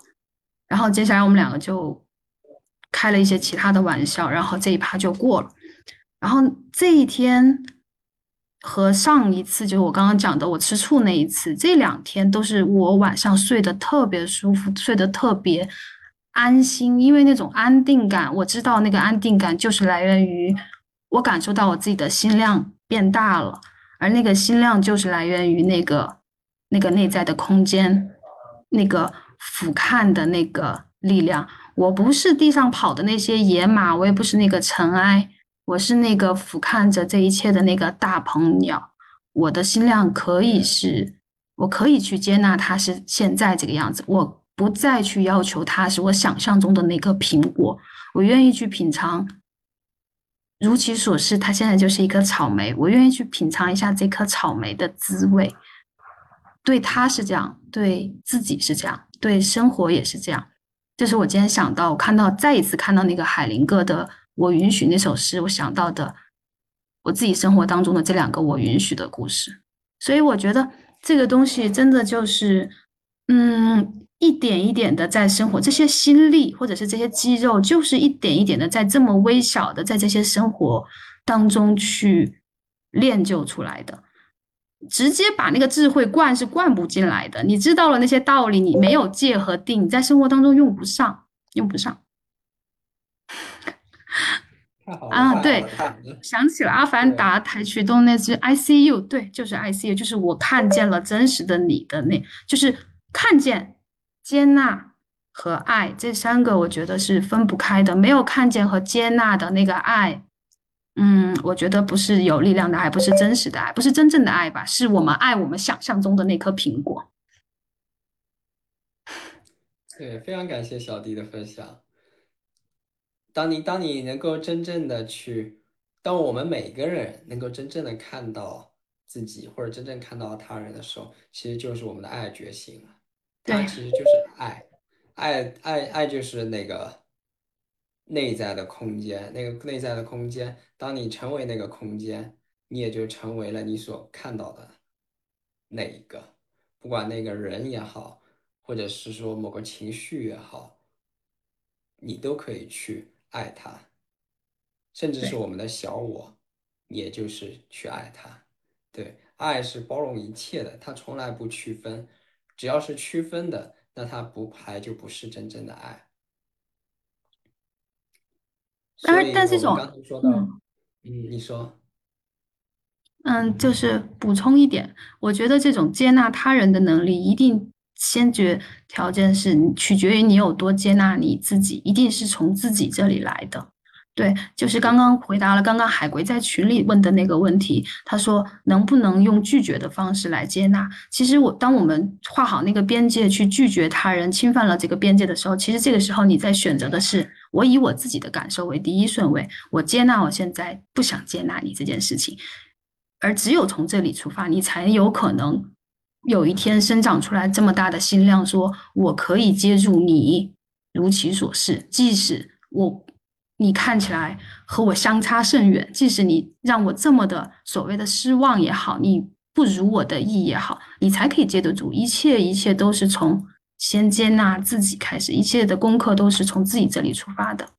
然后接下来我们两个就。开了一些其他的玩笑，然后这一趴就过了。然后这一天和上一次，就是我刚刚讲的我吃醋那一次，这两天都是我晚上睡得特别舒服，睡得特别安心，因为那种安定感，我知道那个安定感就是来源于我感受到我自己的心量变大了，而那个心量就是来源于那个那个内在的空间，那个俯瞰的那个力量。我不是地上跑的那些野马，我也不是那个尘埃，我是那个俯瞰着这一切的那个大鹏鸟。我的心量可以是，我可以去接纳它是现在这个样子，我不再去要求它是我想象中的那颗苹果，我愿意去品尝。如其所示，它现在就是一颗草莓，我愿意去品尝一下这颗草莓的滋味。对他是这样，对自己是这样，对生活也是这样。这是我今天想到，我看到再一次看到那个海灵格的《我允许》那首诗，我想到的我自己生活当中的这两个我允许的故事。所以我觉得这个东西真的就是，嗯，一点一点的在生活，这些心力或者是这些肌肉，就是一点一点的在这么微小的在这些生活当中去练就出来的。直接把那个智慧灌是灌不进来的。你知道了那些道理，你没有戒和定，你在生活当中用不上，用不上。啊，对，想起了《阿凡达》台曲中那句 “I see you”，对，就是 “I see you”，就是我看见了真实的你的那，就是看见、接纳和爱这三个，我觉得是分不开的。没有看见和接纳的那个爱。嗯，我觉得不是有力量的爱，不是真实的爱，不是真正的爱吧？是我们爱我们想象中的那颗苹果。<laughs> 对，非常感谢小弟的分享。当你当你能够真正的去，当我们每个人能够真正的看到。自己，或者真正看到他人的时候，其实就是我们的爱觉醒了。对其实就是爱，爱爱爱就是那个内在的空间，那个内在的空间。当你成为那个空间，你也就成为了你所看到的那一个，不管那个人也好，或者是说某个情绪也好，你都可以去爱他，甚至是。我们的小我，也就是去爱他。对，爱是包容一切的，它从来不区分，只要是区分的，那它不还就不是真正的爱。当然，但这种，刚才说到，嗯。嗯，你说，嗯，就是补充一点，我觉得这种接纳他人的能力，一定先决条件是取决于你有多接纳你自己，一定是从自己这里来的。对，就是刚刚回答了刚刚海龟在群里问的那个问题，他说能不能用拒绝的方式来接纳？其实我当我们画好那个边界去拒绝他人侵犯了这个边界的时候，其实这个时候你在选择的是我以我自己的感受为第一顺位，我接纳我现在不想接纳你这件事情。而只有从这里出发，你才有可能有一天生长出来这么大的心量，说我可以接住你如其所是，即使我你看起来和我相差甚远，即使你让我这么的所谓的失望也好，你不如我的意也好，你才可以接得住。一切一切都是从先接纳自己开始，一切的功课都是从自己这里出发的。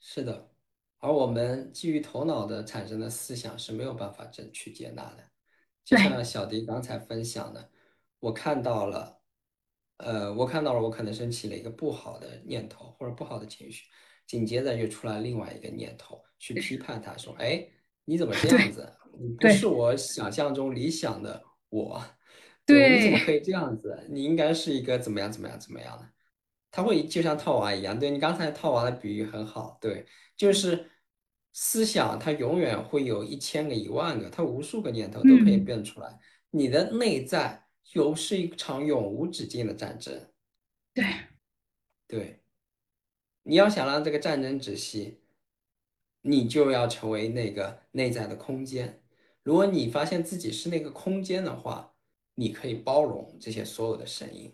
是的。而我们基于头脑的产生的思想是没有办法真去接纳的。就，像小迪刚才分享的，我看到了，呃，我看到了，我可能升起了一个不好的念头或者不好的情绪，紧接着又出来另外一个念头去批判他说：“哎，你怎么 <laughs> 这样，子？你不是，我想象中理想的我，对，你怎么可，以这样子？你应该是一个怎么样怎么样怎么样的。”他会就像套娃一样，对你刚才套娃的比喻很好，对，就是思想它永远会有一千个、一万个，它无数个念头都可以嗯，变出来。你的内在又是一场永无止境的战争，对，对，你要想让这个战争止息，你就要成为那个内在的空间。如果你发现自己是那个空间的话，你可以包容这些所有的声音。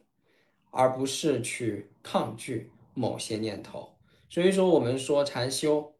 而不是去抗拒某些念头。所以说，我们说禅修，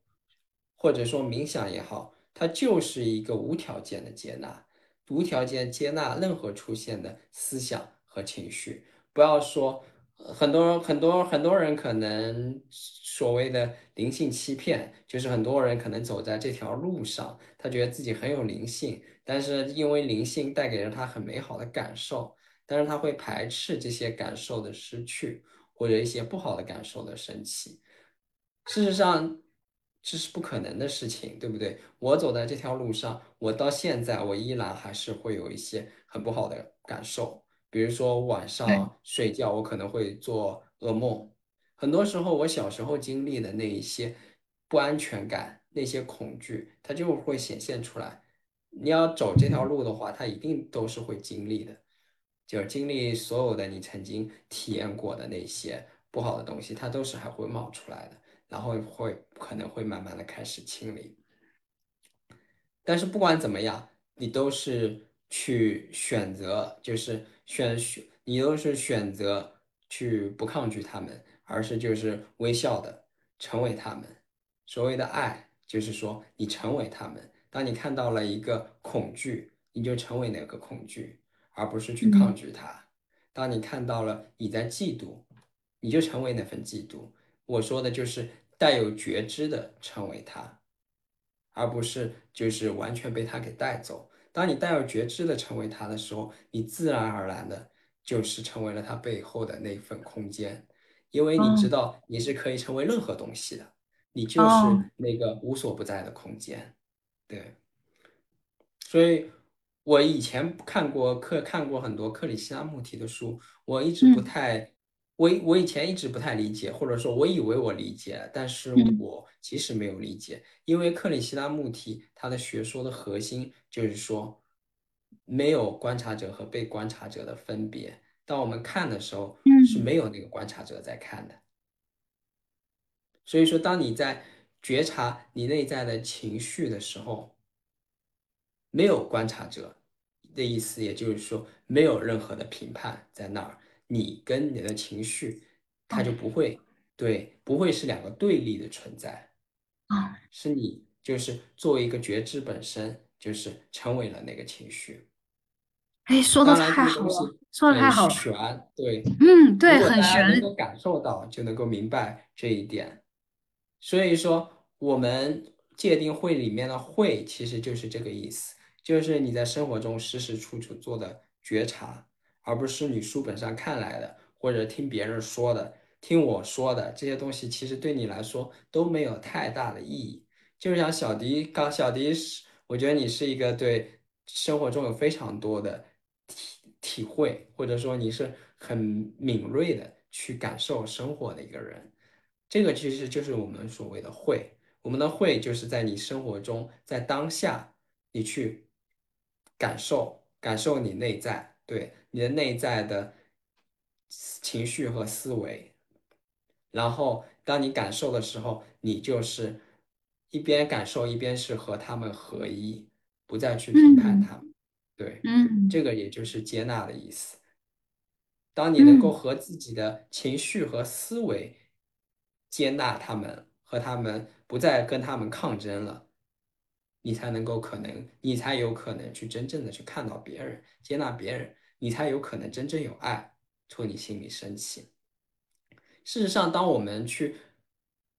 或者说冥想也好，它就是一个无条件的接纳，无条件接纳任何出现的思想和情绪。不要说很多很多很多人可能所谓的灵性欺骗，就是很多人可能走在这条路上，他觉得自己很有灵性，但是因为灵性带给了他很美好的感受。但是他会排斥这些感受的失去，或者一些不好的感受的升起。事实上，这是不可能的事情，对不对？我走在这条路上，我到现在我依然还是会有一些很不好的感受，比如说晚，上睡觉，我可能会做噩梦。很多时候，我小时候经历的那一些不安全感、那些恐惧，它就会显现出来。你要走这条路的话，它一定都是会经历的。就是经历所有的你曾经体验过的那些不好的东西，它都是还会冒出来的，然后会可能会慢慢的开始清理。但是不管怎么样，你都是去选择，就是选选，你都是选择去不抗拒他们，而是就是微笑的成为他们。所谓的爱，就是说你成为他们。当你看到了一个恐惧，你就成为那个恐惧。而不是去抗嗯，拒它。当你看到了你在嫉妒，你就成为那份嫉妒。我说的就是带有觉知的成为它，而不是就是完全被它给带走。当你带有觉知的成为它的时候，你自然而然的就是成为了它背后的那份空间，因为你知哦，道你是可以成为任何东西的，你就哦，是那个无所不在的空间，对。所以，我以前看过克看过很多克里希那穆提的书，我一直不嗯，太，我我以前一直不太理解，或者说我以为我理解，但是嗯，我其实没有理解，因为克里希那穆提他的学说的核心就是说，没有观察者和被观察者的分别，当我们看的时候是嗯，没有那个观察者在看的，所以说，当你在觉察你内在的情绪的时候。没有观察者的意思，也就是说没有任何的评判在那儿，你跟你的情绪，它就哦不会对，不会是两个对立的存在，啊，是你就是作为一个觉知本身，就是成为了那个情绪。哎，说的太好了，说的太很好了。玄，对。嗯，对，很玄。能够感受到，就能够明白这一点。所以说，我们界定会里面的会，其实就是这个意思，就是你在生活中时时处处做的觉察，而不是你书本上看来的，或者听别人说的、听我说的这些东西，其实对你来说都没有太大的意义。就像小迪刚，小迪是，我觉得你是一个对生活中有非常多的体体会，或者说你是很敏锐的去感受生活的一个人。这个其实就是我们所谓的会，我们的会就是在你生活中，在当下，你去感受，感受你内在，对你的内在的情绪和思维。然后当你感受的时候，你就是一边感受一边是和他们合一，不再去评判嗯他们。对，嗯这个也就是接纳的意思。当你能够嗯，和自己的情绪和思维接纳他们，和他们不再跟他们抗争了，你才能够可能，你才有可能去真正的去看到别人，接纳别人，你才有可能真正有爱从你心里升起。事实上，当我们去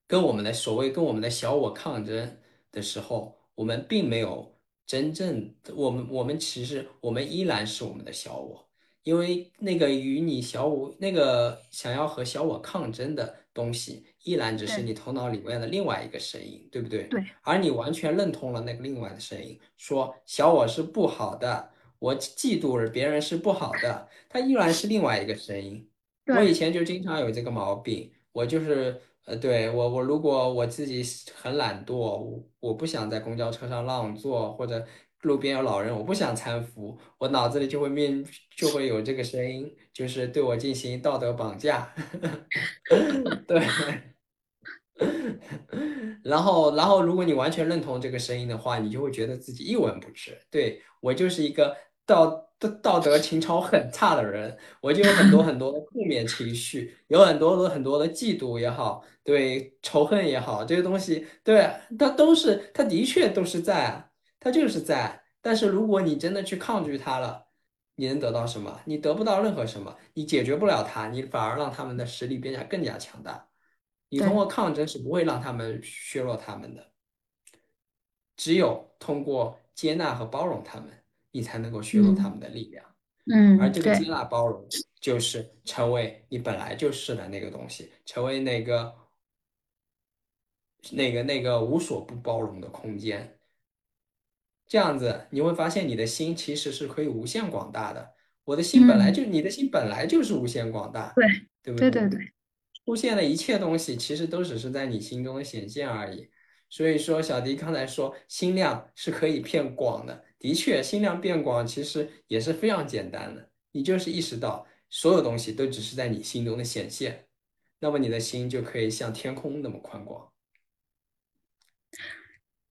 跟我们的所谓跟我们的小我抗争的时候，我们并没有真正，我们我们其实我们依然是我们的小我，因为那个与你小我那个想要和小我抗争的东西，依然只是你头脑里面的另外一个声音，对不对？对而你完全认同了那个另外的声音，说小我是不好的，我嫉妒别人是不好的，它依然是另外一个声音。我以前就经常有这个毛病，我就是呃，对，我我如果我自己很懒惰，我我不想在公交车上让座，或者路边有老人，我不想搀扶，我脑子里就会面就会有这个声音，就是对我进行道德绑架。<laughs> 对，<laughs> 然后，然后，如果你完全认同这个声音的话，你就会觉得自己一文不值。对，我就是一个道道道德情操很差的人，我就有很多很多的负面情绪，有很多的很多的嫉妒也好，对，仇恨也好，这些东西，对，它都是，它的确都是在，它就是在。但是如果你真的去抗拒它了，你能得到什么？你得不到任何什么，你解决不了它，你反而让他们的实力变得更加强大。你通，过抗争是不会让他们削弱他们的，只有通过接纳和包容他们，你才能够削弱他嗯们的力量。嗯，而，这个接纳包容，就是成为你本来就是的那个东西，成为那个那个那个无所不包容的空间。这样子，你会发现你的心其实是可以无限广大的。我的心本来嗯就，你的心本来就是无限广大，对对不对？对对对，出现的一切东西，其实都只是在你心中的显现而已。所以说，小迪刚才说心量是可以变广的，的确，心量变广其实也是非常简单的。你就是意识到所有东西都只是在你心中的显现，那么你的心就可以像天空那么宽广。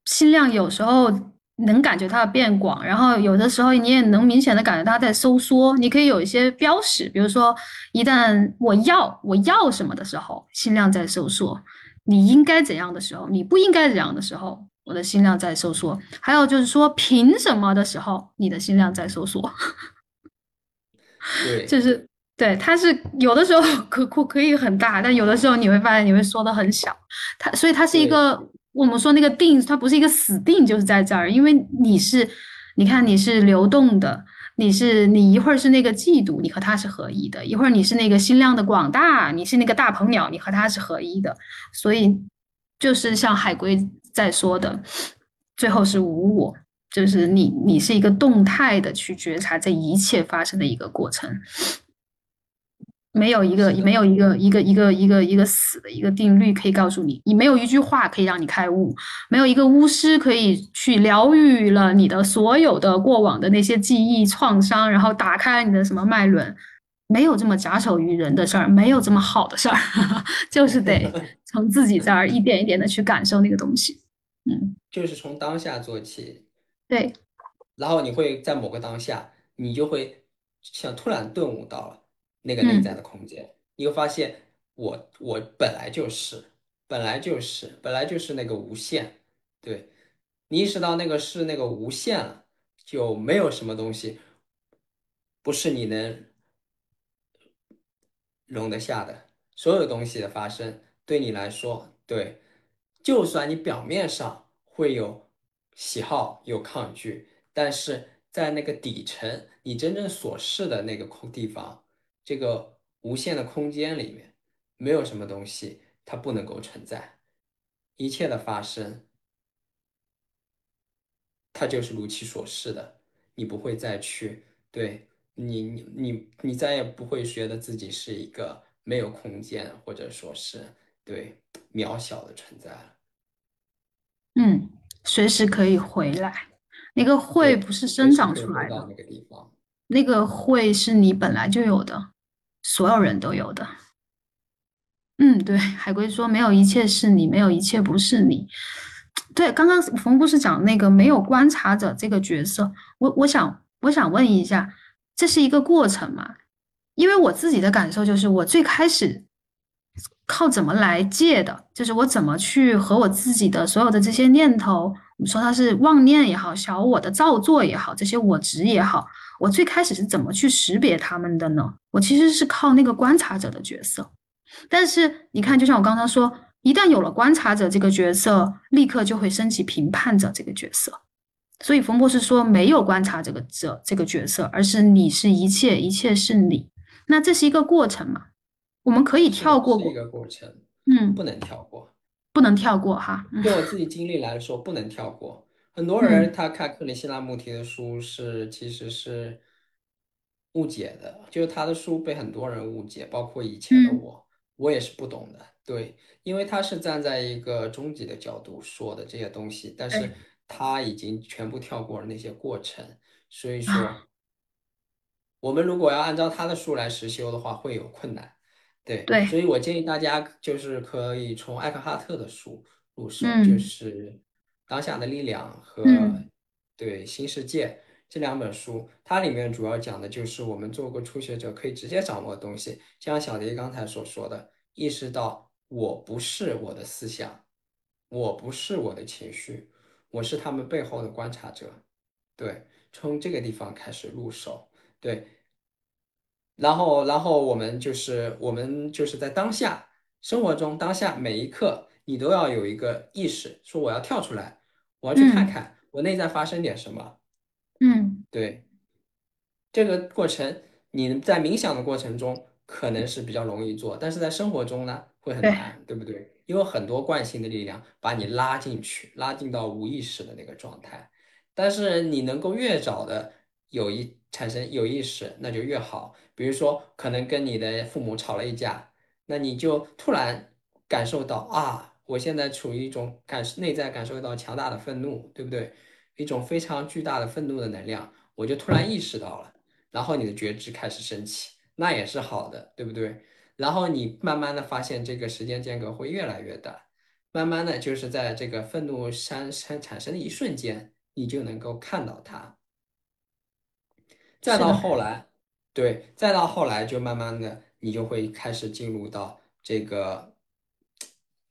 心量有时候能感觉它的变广，然后有的时候你也能明显的感觉它在收缩。你可以有一些标识，比如说，一旦我要我要什么的时候，心量在收缩；你应该怎样的时候，你不应该怎样的时候，我的心量在收缩。还有就是说，凭什么的时候，你的心量在收缩。对，就是对，它是有的时候 <laughs> 可可可以很大，但有的时候你会发现你会缩的很小。它所以它是一，个我们说那个定，它不是一个死定，就是在这儿，因为你是你看你是流动的，你是你一会儿是那个嫉妒，你和他是合一的；一会儿你是那个心量的广大，你是那个大鹏鸟，你和他是合一的。所以就是像海龟在说的，最后是无我。就是你，你是一个动态的去觉察这一切发生的一个过程，没有一个没有一个一个一个一个一个死的一个定律可以告诉你，你没有一句话可以让你开悟，没有一个巫师可以去疗愈了你的所有的过往的那些记忆创伤，然后打开你的什么脉轮，没有这么假手于人的事儿，没有这么好的事儿，<laughs> 就是得 <laughs> 从自己这儿一点一点的去感受那个东西。嗯，就是从当下做起。对，然后你会在某个当下，你就会像突然顿悟到了那个内在嗯的空间，你会发现我我本来就是，本来就是，本来就是那个无限，对，你意识到那个是那个无限了，就没有什么东西不是你能容得下的，所有东西的发生对你来说，对，就算你表面上会有喜好有抗拒。但是在那个底层，你真正所示的那个空地方，这个无限的空间里面，没有什么东西它不能够存在，一切的发生，它就是如其所示的，你不会再去对你你你你再也不会觉得自己是一个没有空间，或者说是对渺小的存在了。嗯，随时可以回来。那个会，不是生长出来的，那个地方。那个慧是你本来就有的，所有人都有的。嗯，对，海龟说没有一切是你，没有一切不是你。对，刚刚冯博士讲那个没有观察者这个角色，我我想我想问一下，这是一个过程吗？因为我自己的感受就是，我最开始靠怎么来戒的，就是我怎么去和我自己的所有的这些念头，你说它是妄念也好，小我的造作也好，这些我执也好，我最开始是怎么去识别他们的呢？我其实是靠那个观察者的角色。但是你看，就像我刚刚说，一旦有了观察者这个角色，立刻就会升起评判者这个角色。所以冯博士说，没有观察这个者这个角色，而是你是一切，一切是你。那这是一个过程嘛？我们可以，跳过过，是一个过程，嗯不嗯，能跳过。不能跳过哈，嗯就我自己经历来说，不能跳过。很多人嗯他看克里希那穆提的书是其实是误解的，就是他的书被很多人误解，包括以前的嗯，我，我也是不懂的。对，因为他是站在一个终极的角度说的这些东西，但是他已经全部跳过了那些过程，所以啊，说。我们如果要按照他的书来实修的话，会有困难。对，对，所以我建议大家就是可以从艾克哈特的书入手，就嗯是《当下的力量》和嗯，对《新世界》这两本书，它里面主要讲的就是我们做过初学者可以直接掌握的东西，就像小迪刚才所说的，意识到我不是我的思想，我不是我的情绪，我是他们背后的观察者。对，从这个地方开始入手。对，然后，然后我们就是我们就是在当下生活中，当下每一刻，你都要有一个意识，说我要跳出来，我要去看嗯看我内在发生点什么。嗯，对，这个过程，你在冥想的过程中可能是比较容易做，但是在生活中呢，会很，难，对不对？因为很多惯性的力量把你拉进去，拉进到无意识的那个状态。但是你能够越早的有意产生有意识，那就越好。比如说，可能跟你的父母吵了一架，那你就突然感受到啊，我现在处于一种感内在感受到强大的愤怒，对不对？一种非常巨大的愤怒的能量，我就突然意识到了，然后你的觉知开始升起，那也是好的，对不对？然后你慢慢的发现这个时间间隔会越来越大，慢慢的就是在这个愤怒产生产生的一瞬间，你就能够看到它。再到，后来，对，再到后来就慢慢的，你就会开始进入到这个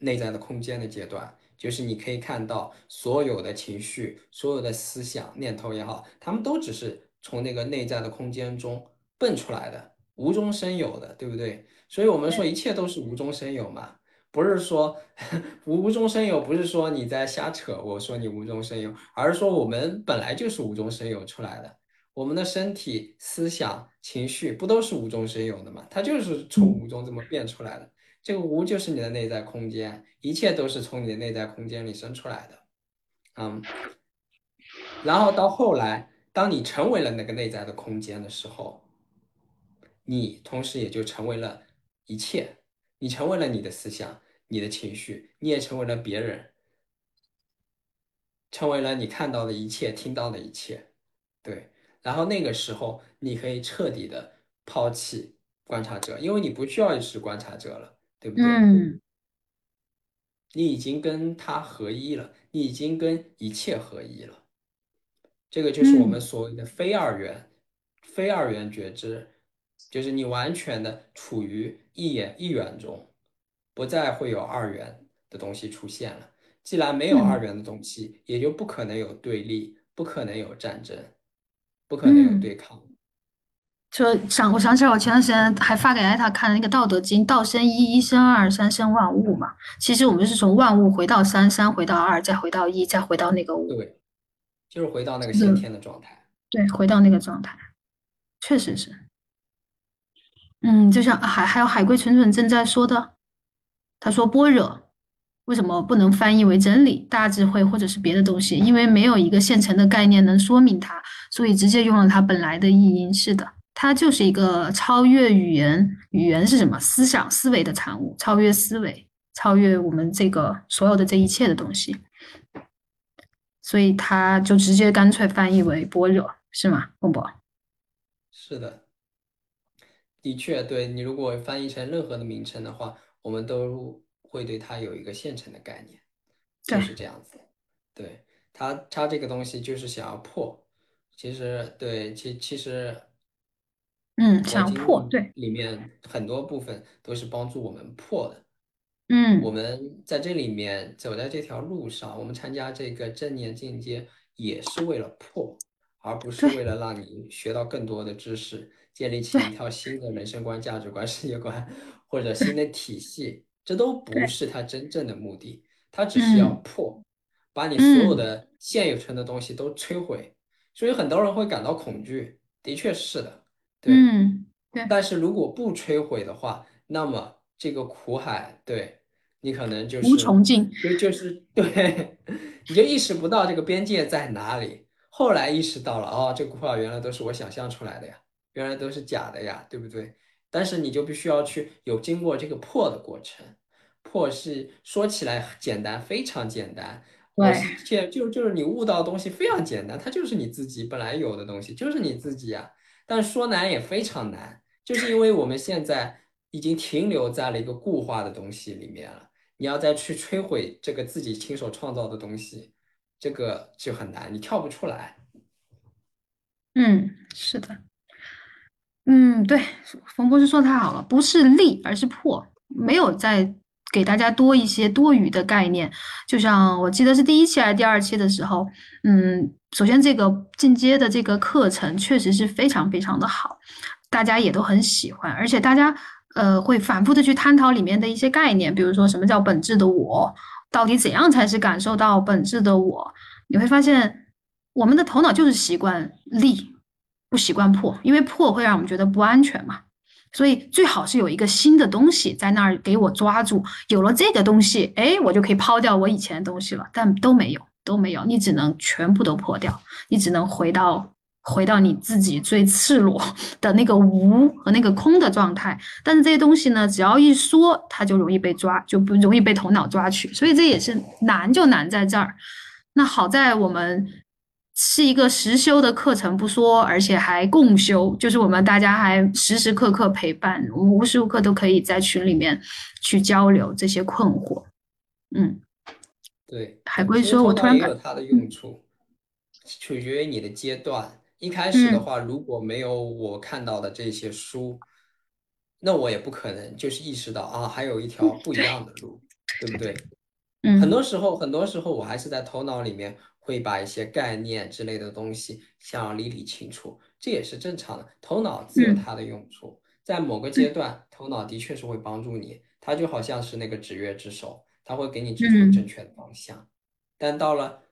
内在的空间的阶段，就是你可以看到所有的情绪、所有的思想、念头也好，他们都只是从那个内在的空间中蹦出来的，无中生有的，对不对？所以我们说一切都是无中生有嘛，不是说 <laughs> 无中生有，不是说你在瞎扯，我说你无中生有，而是说我们本来就是无中生有出来的。我们的身体、思想、情绪不都是无中生有的嘛？它就是从嗯，无中这么变出来的。这个无就是你的内在空间，一切都是从你的内在空间里生出来的。嗯，然后到后来，当你成为了那个内在的空间的时候，你同时也就成为了一切，你成为了你的思想、你的情绪，你也成为了别人，成为了你看到的一切、听到的一切。对，然后那个时候你可以彻底的抛弃观察者，因为你不需要是观察者了，对不对？嗯你已经跟他合一了，你已经跟一切合一了。这个就是我们嗯所谓的非二元，非二元觉知，就是你完全的处于一元一元中，不再会有二元的东西出现了。既然没有二嗯元的东西，也就不可能有对立，不可能有战争，不可能有嗯，对抗。就想我想起来，我前段时间还发给艾塔看了那个《道德经》，道生一，一生二，三生万物嘛。其实我们是从万物回到三，三回到二，再回到一，再回到那个五。对，就是回到那个先，天的状态。对，回到那个状态，确实是。嗯，就像海还有海龟蠢蠢正在说的，他说般若为什么不能翻译为真理、大智慧或者是别的东西？因为没有一个现成的概念能说明它，所以直接用了它本来的意音。是的，它就是一个超越语言，语言是什么？思想、思维的产物，超越思维，超越我们这个所有的这一切的东西。所以它就直接干脆翻译为般若，是吗，孟博？是的，的确，对你如果翻译成任何的名称的话，我们都会对它有一个现成的概念，就，是这样子。对，它，它这个东西就是想要破。其实，对，其其实嗯，佛想破，对，里面很多部分都是帮助我们破的。嗯我嗯，们在这里面走在这条路上，我们参加这个正念进阶，也是为了破，而不是为了让你学到更多的知识，建立起一套新的人生观、价值观、世界观或者新的体系，这都不，是它真正的目的，它只是要嗯。破，把你所有嗯。的现有存的东西都摧毁。所以很多人会感到恐惧，的确是的，对。嗯，对，但是如果不摧毁的话，那么这个苦海，对，你可能就无是穷尽，就就是 <laughs> 对，你就意识不到这个边界在哪里。后来意识到了，哦，这个苦海原来都是我想象出来的呀，原来都是假的呀，对不对？但是你就必须要去有经过这个破的过程。破是说起来简单，非常简单，而对，且就就是你悟到的东西非常简单，它就是你自己本来有的东西，就是你自己呀。但说难也非常难，就是因为我们现在已经停留在了一个固化的东西里面了。你要再去摧毁这个自己亲手创造的东西，这个就很难，你跳不出来。嗯，是的，嗯，对，冯博士说太好了，不是立，而是破，没有在给大家多一些多余的概念。就像我记得是第一期还是第二期的时候，嗯，首先这个进阶的这个课程确实是非常非常的好，大家也都很喜欢，而且大家呃会反复的去探讨里面的一些概念，比如说什么叫本质的我，到底怎样才是感受到本质的我？你会发现，我们的头脑就是习惯立，不习惯破，因为破会让我们觉得不安全嘛。所以最好是有一个新的东西在那儿给我抓住，有了这个东西，哎，我就可以抛掉我以前的东西了。但都没有，都没有，你只能全部都破掉，你只能回到回到你自己最赤裸的那个无和那个空的状态。但是这些东西呢，只要一说，它就容易被抓，就不容易被头脑抓取。所以这也是难，就难在这儿。那好在我们是一个实修的课程不说，而且还共修，就是我们大家还时时刻刻陪伴，我们无时无刻都可以在群里面去交流这些困惑。嗯，对，海龟说，我突然感，也有它的用处，取决于你的阶段。一开始的嗯话，如果没有我看到的这些书，那我也不可能就是意识到啊，还有一条不一，样的路，对不对？很嗯多时候，很多时候我还是在头脑里面会把一些概念之类的东西想要理理清楚，这也是正常的。头脑自有嗯它的用处，在某个阶嗯段，头脑的确是会帮助你，它就好像是那个指月之手，它会给你指出正嗯确的方向。但到了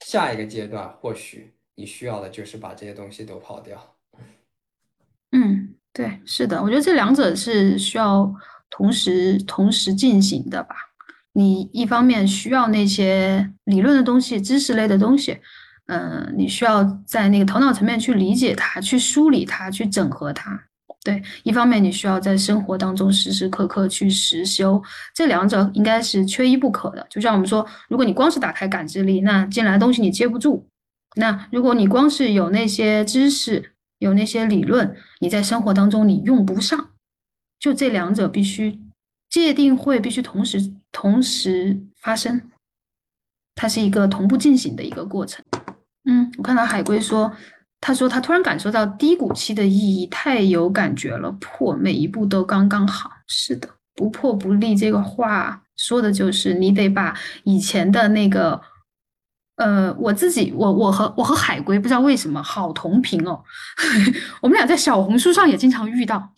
下一个阶段，或许你需要的就是把这些东西都抛掉。嗯，对，是的，我觉得这两者是需要同时同时进行的吧。你一方面需要那些理论的东西、知识类的东西，嗯、你需要在那个头脑层面去理解它、去梳理它、去整合它。对，一方面你需要在生活当中时时刻刻去实修，这两者应该是缺一不可的。就像我们说，如果你光是打开感知力，那进来的东西你接不住；那如果你光是有那些知识、有那些理论，你在生活当中你用不上。就这两者必须界定会必须同时同时发生，它是一个同步进行的一个过程。嗯，我看到海龟说，他说他突然感受到低谷期的意义，太有感觉了，破每一步都刚刚好。是的，不破不立这个话说的就是你得把以前的那个，呃，我自己，我我和我和海龟不知道为什么好同频哦，<laughs> 我们俩在小红书上也经常遇到，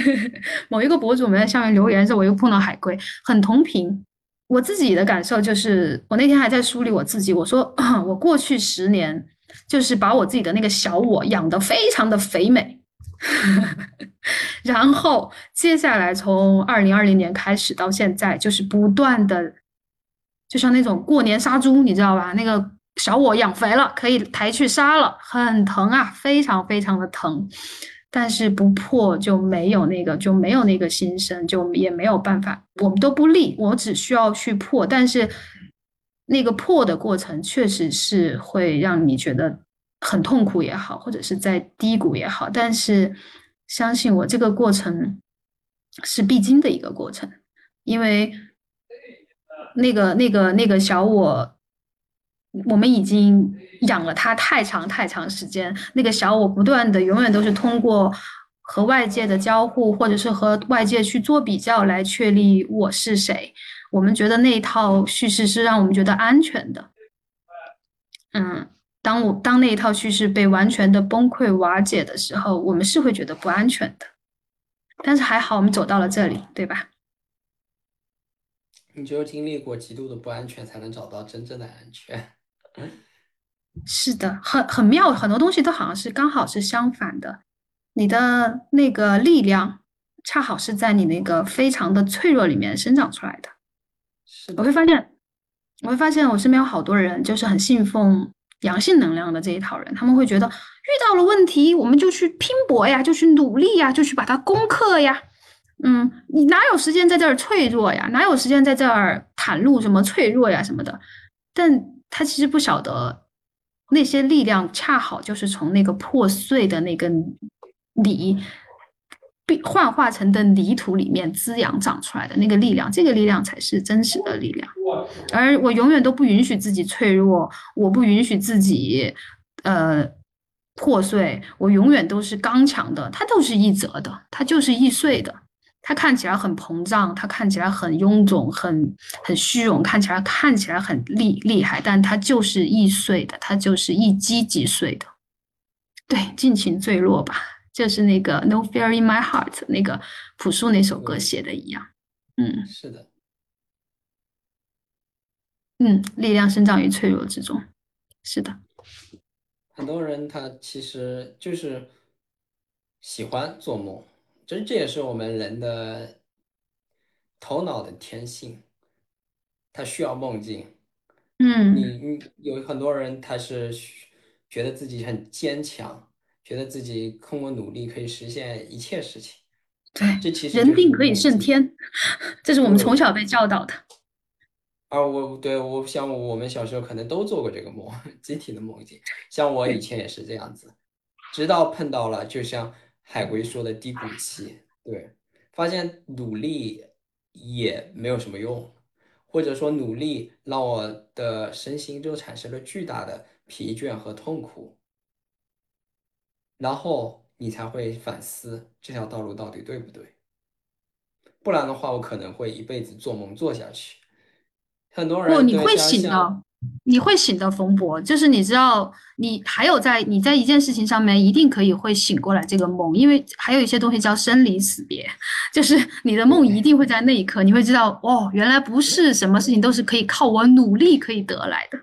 <laughs> 某一个博主我们在下面留言的时候，我又碰到海龟，很同频。我自己的感受就是，我那天还在梳理我自己。我说，<clears throat> 我过去十年就是把我自己的那个小我养得非常的肥美，<laughs> 然后接下来从二零二零年开始到现在，就是不断的，就像那种过年杀猪，你知道吧？那个小我养肥了，可以抬去杀了，很疼啊，非常非常的疼。但是不破就没有那个，就没有那个新生，就也没有办法。我们都不立，我只需要去破。但是那个破的过程，确实是会让你觉得很痛苦也好，或者是在低谷也好。但是相信我，这个过程是必经的一个过程，因为那个那个那个小我，我们已经。养了它太长太长时间，那个小我不断的，永远都是通过和外界的交互，或者是和外界去做比较来确立我是谁。我们觉得那一套叙事是让我们觉得安全的。嗯，当我当那一套叙事被完全的崩溃瓦解的时候，我们是会觉得不安全的。但是还好，我们走到了这里，对吧？你只有经历过极度的不安全，才能找到真正的安全。<laughs> 是的，很很妙，很多东西都好像是刚好是相反的。你的那个力量，恰好是在你那个非常的脆弱里面生长出来的。我会发现，我会发现我身边有好多人，就是很信奉阳性能量的这一套人，他们会觉得遇到了问题，我们就去拼搏呀，就去努力呀，就去把它攻克呀。嗯，你哪有时间在这儿脆弱呀？哪有时间在这儿袒露什么脆弱呀什么的？但他其实不晓得。那些力量恰好就是从那个破碎的那个泥被幻化成的泥土里面滋养长出来的那个力量，这个力量才是真实的力量。而我永远都不允许自己脆弱，我不允许自己呃破碎，我永远都是刚强的。它都是易折的，它就是易碎的。它看起来很膨胀，它看起来很臃肿，很很虚荣，看起来看起来很厉厉害，但它就是易碎的，它就是一击即碎的。对，尽情坠落吧，就是那个 No Fear in My Heart 那个朴树那首歌写的一样。嗯，是的。嗯，力量生长于脆弱之中。是的。很多人他其实就是喜欢做梦。其实这也是我们人的头脑的天性，他需要梦境。嗯，你你有很多人他是觉得自己很坚强，觉得自己通过努力可以实现一切事情。对，这其实人定可以胜天，这是我们从小被教导的。啊我对我像我们小时候可能都做过这个梦，<laughs> 集体的梦境。像我以前也是这样子，直到碰到了，就像。海龟说的低谷期，对，发现努力也没有什么用，或者说努力让我的身心就产生了巨大的疲倦和痛苦，然后你才会反思这条道路到底对不对，不然的话，我可能会一辈子做梦做下去。很多人不，你会醒的。你会醒的，冯博，就是你知道，你还有在你在一件事情上面一定可以会醒过来这个梦，因为还有一些东西叫生离死别，就是你的梦一定会在那一刻，你会知道，哦，原来不是什么事情都是可以靠我努力可以得来的。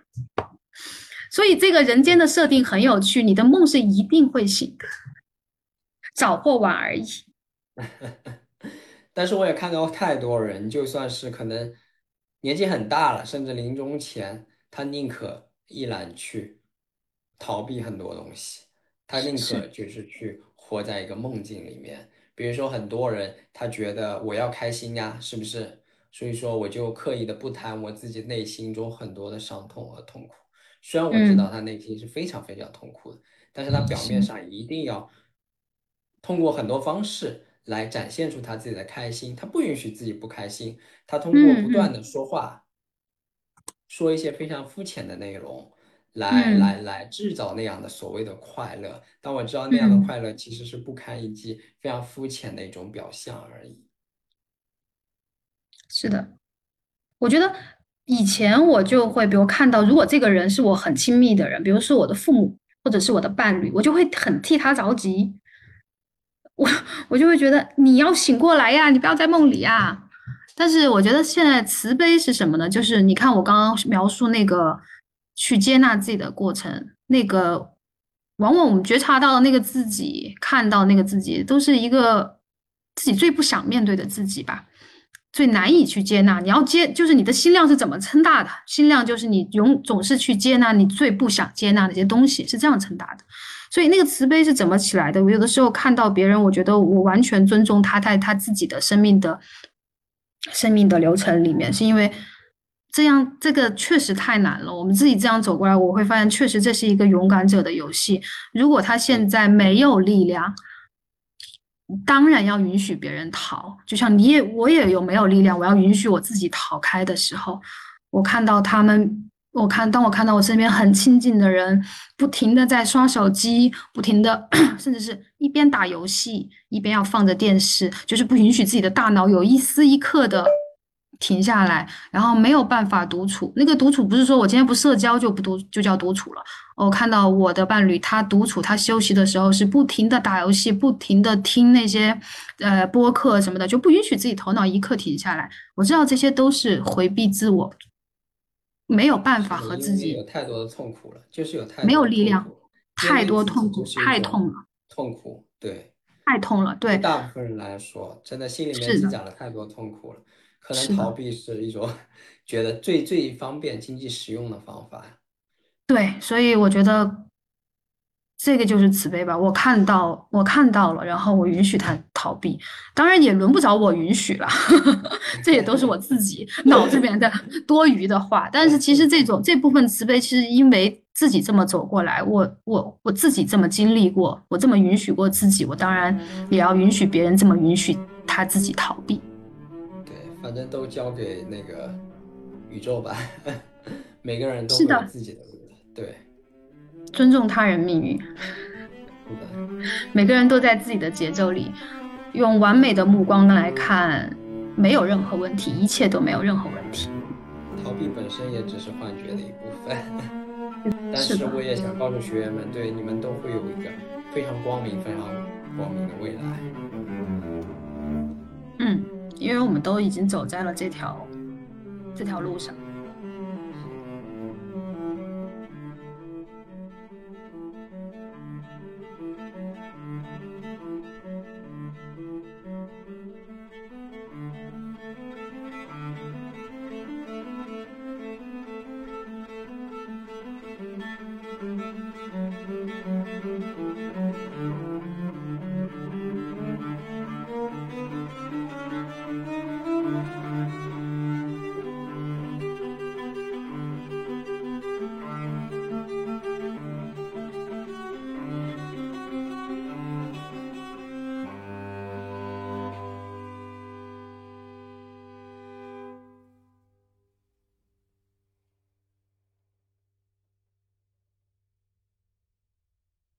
所以这个人间的设定很有趣，你的梦是一定会醒的，早或晚而已。<laughs> 但是我也看到太多人，就算是可能年纪很大了，甚至临终前。他宁可依然去逃避很多东西，他宁可就是去活在一个梦境里面。比如说，很多人他觉得我要开心呀，是不是？所以说，我就刻意的不谈我自己内心中很多的伤痛和痛苦。虽然我知道他内心是非常非常痛苦的，但是他表面上一定要通过很多方式来展现出他自己的开心。他不允许自己不开心，他通过不断的说话。说一些非常肤浅的内容来嗯来来制造那样的所谓的快乐。但我知道那样的嗯，快乐其实是不堪一击、非常肤浅的一种表象而已。是的。我觉得以前我就会，比如看到，如果这个人是我很亲密的人，比如说我的父母或者是我的伴侣，我就会很替他着急。<laughs> 我我就会觉得你要醒过来呀，你不要在梦里呀。但是我觉得现在慈悲是什么呢？就是你看我刚刚描述那个去接纳自己的过程，那个往往我们觉察到的那个自己，看到那个自己，都是一个自己最不想面对的自己吧。最难以去接纳。你要接，就是你的心量是怎么撑大的？心量就是你永总是去接纳你最不想接纳的一些东西，是这样撑大的。所以那个慈悲是怎么起来的？我有的时候看到别人，我觉得我完全尊重他在他自己的生命的生命的流程里面，是因为这样这个确实太难了。我们自己这样走过来，我会发现确实这是一个勇敢者的游戏。如果他现在没有力量，当然要允许别人逃，就像你也我也有没有力量，我要允许我自己逃开的时候，我看到他们，我看当我看到我身边很亲近的人不停的在刷手机，不停的，<clears throat> 甚至是一边打游戏一边要放着电视，就是不允许自己的大脑有一丝一刻的停下来，然后没有办法独处。那个独处不是说我今天不社交就不独就叫独处了。我看到我的伴侣，他独处，他休息的时候是不停的打游戏，不停的听那些呃播客什么的，就不允许自己头脑一刻停下来。我知道这些都是回避自我，没有办法和自己有太多的痛苦了，就是有太没有力量，太多痛苦，太痛了，痛苦，对。太痛了。对对，大部分人来说，真的心里面积是的，攒了太多痛苦了，可能，逃避是一种觉得最最方便、经济实用的方法呀。对，所以我觉得这个就是慈悲吧。我看到，我看到了，然后我允许他逃避，当然也轮不着我允许了，<laughs> 这也都是我自己脑子里面的多余的话。但是其实这种这部分慈悲，其实因为自己这么走过来，我我我自己这么经历过，我这么允许过自己，我当然也要允许别人这么允许他自己逃避。对，反正都交给那个宇宙吧，<laughs> 每个人都是的，自己的路的。对，尊重他人命运。<laughs> 每个人都在自己的节奏里，用完美的目光来看，没有任何问题，一切都没有任何问题。逃避本身也只是幻觉的一部分。<laughs> 但是我也想告诉学员们，对你们都会有一个非常光明、非常光明的未来。嗯，因为我们都已经走在了这条这条路上。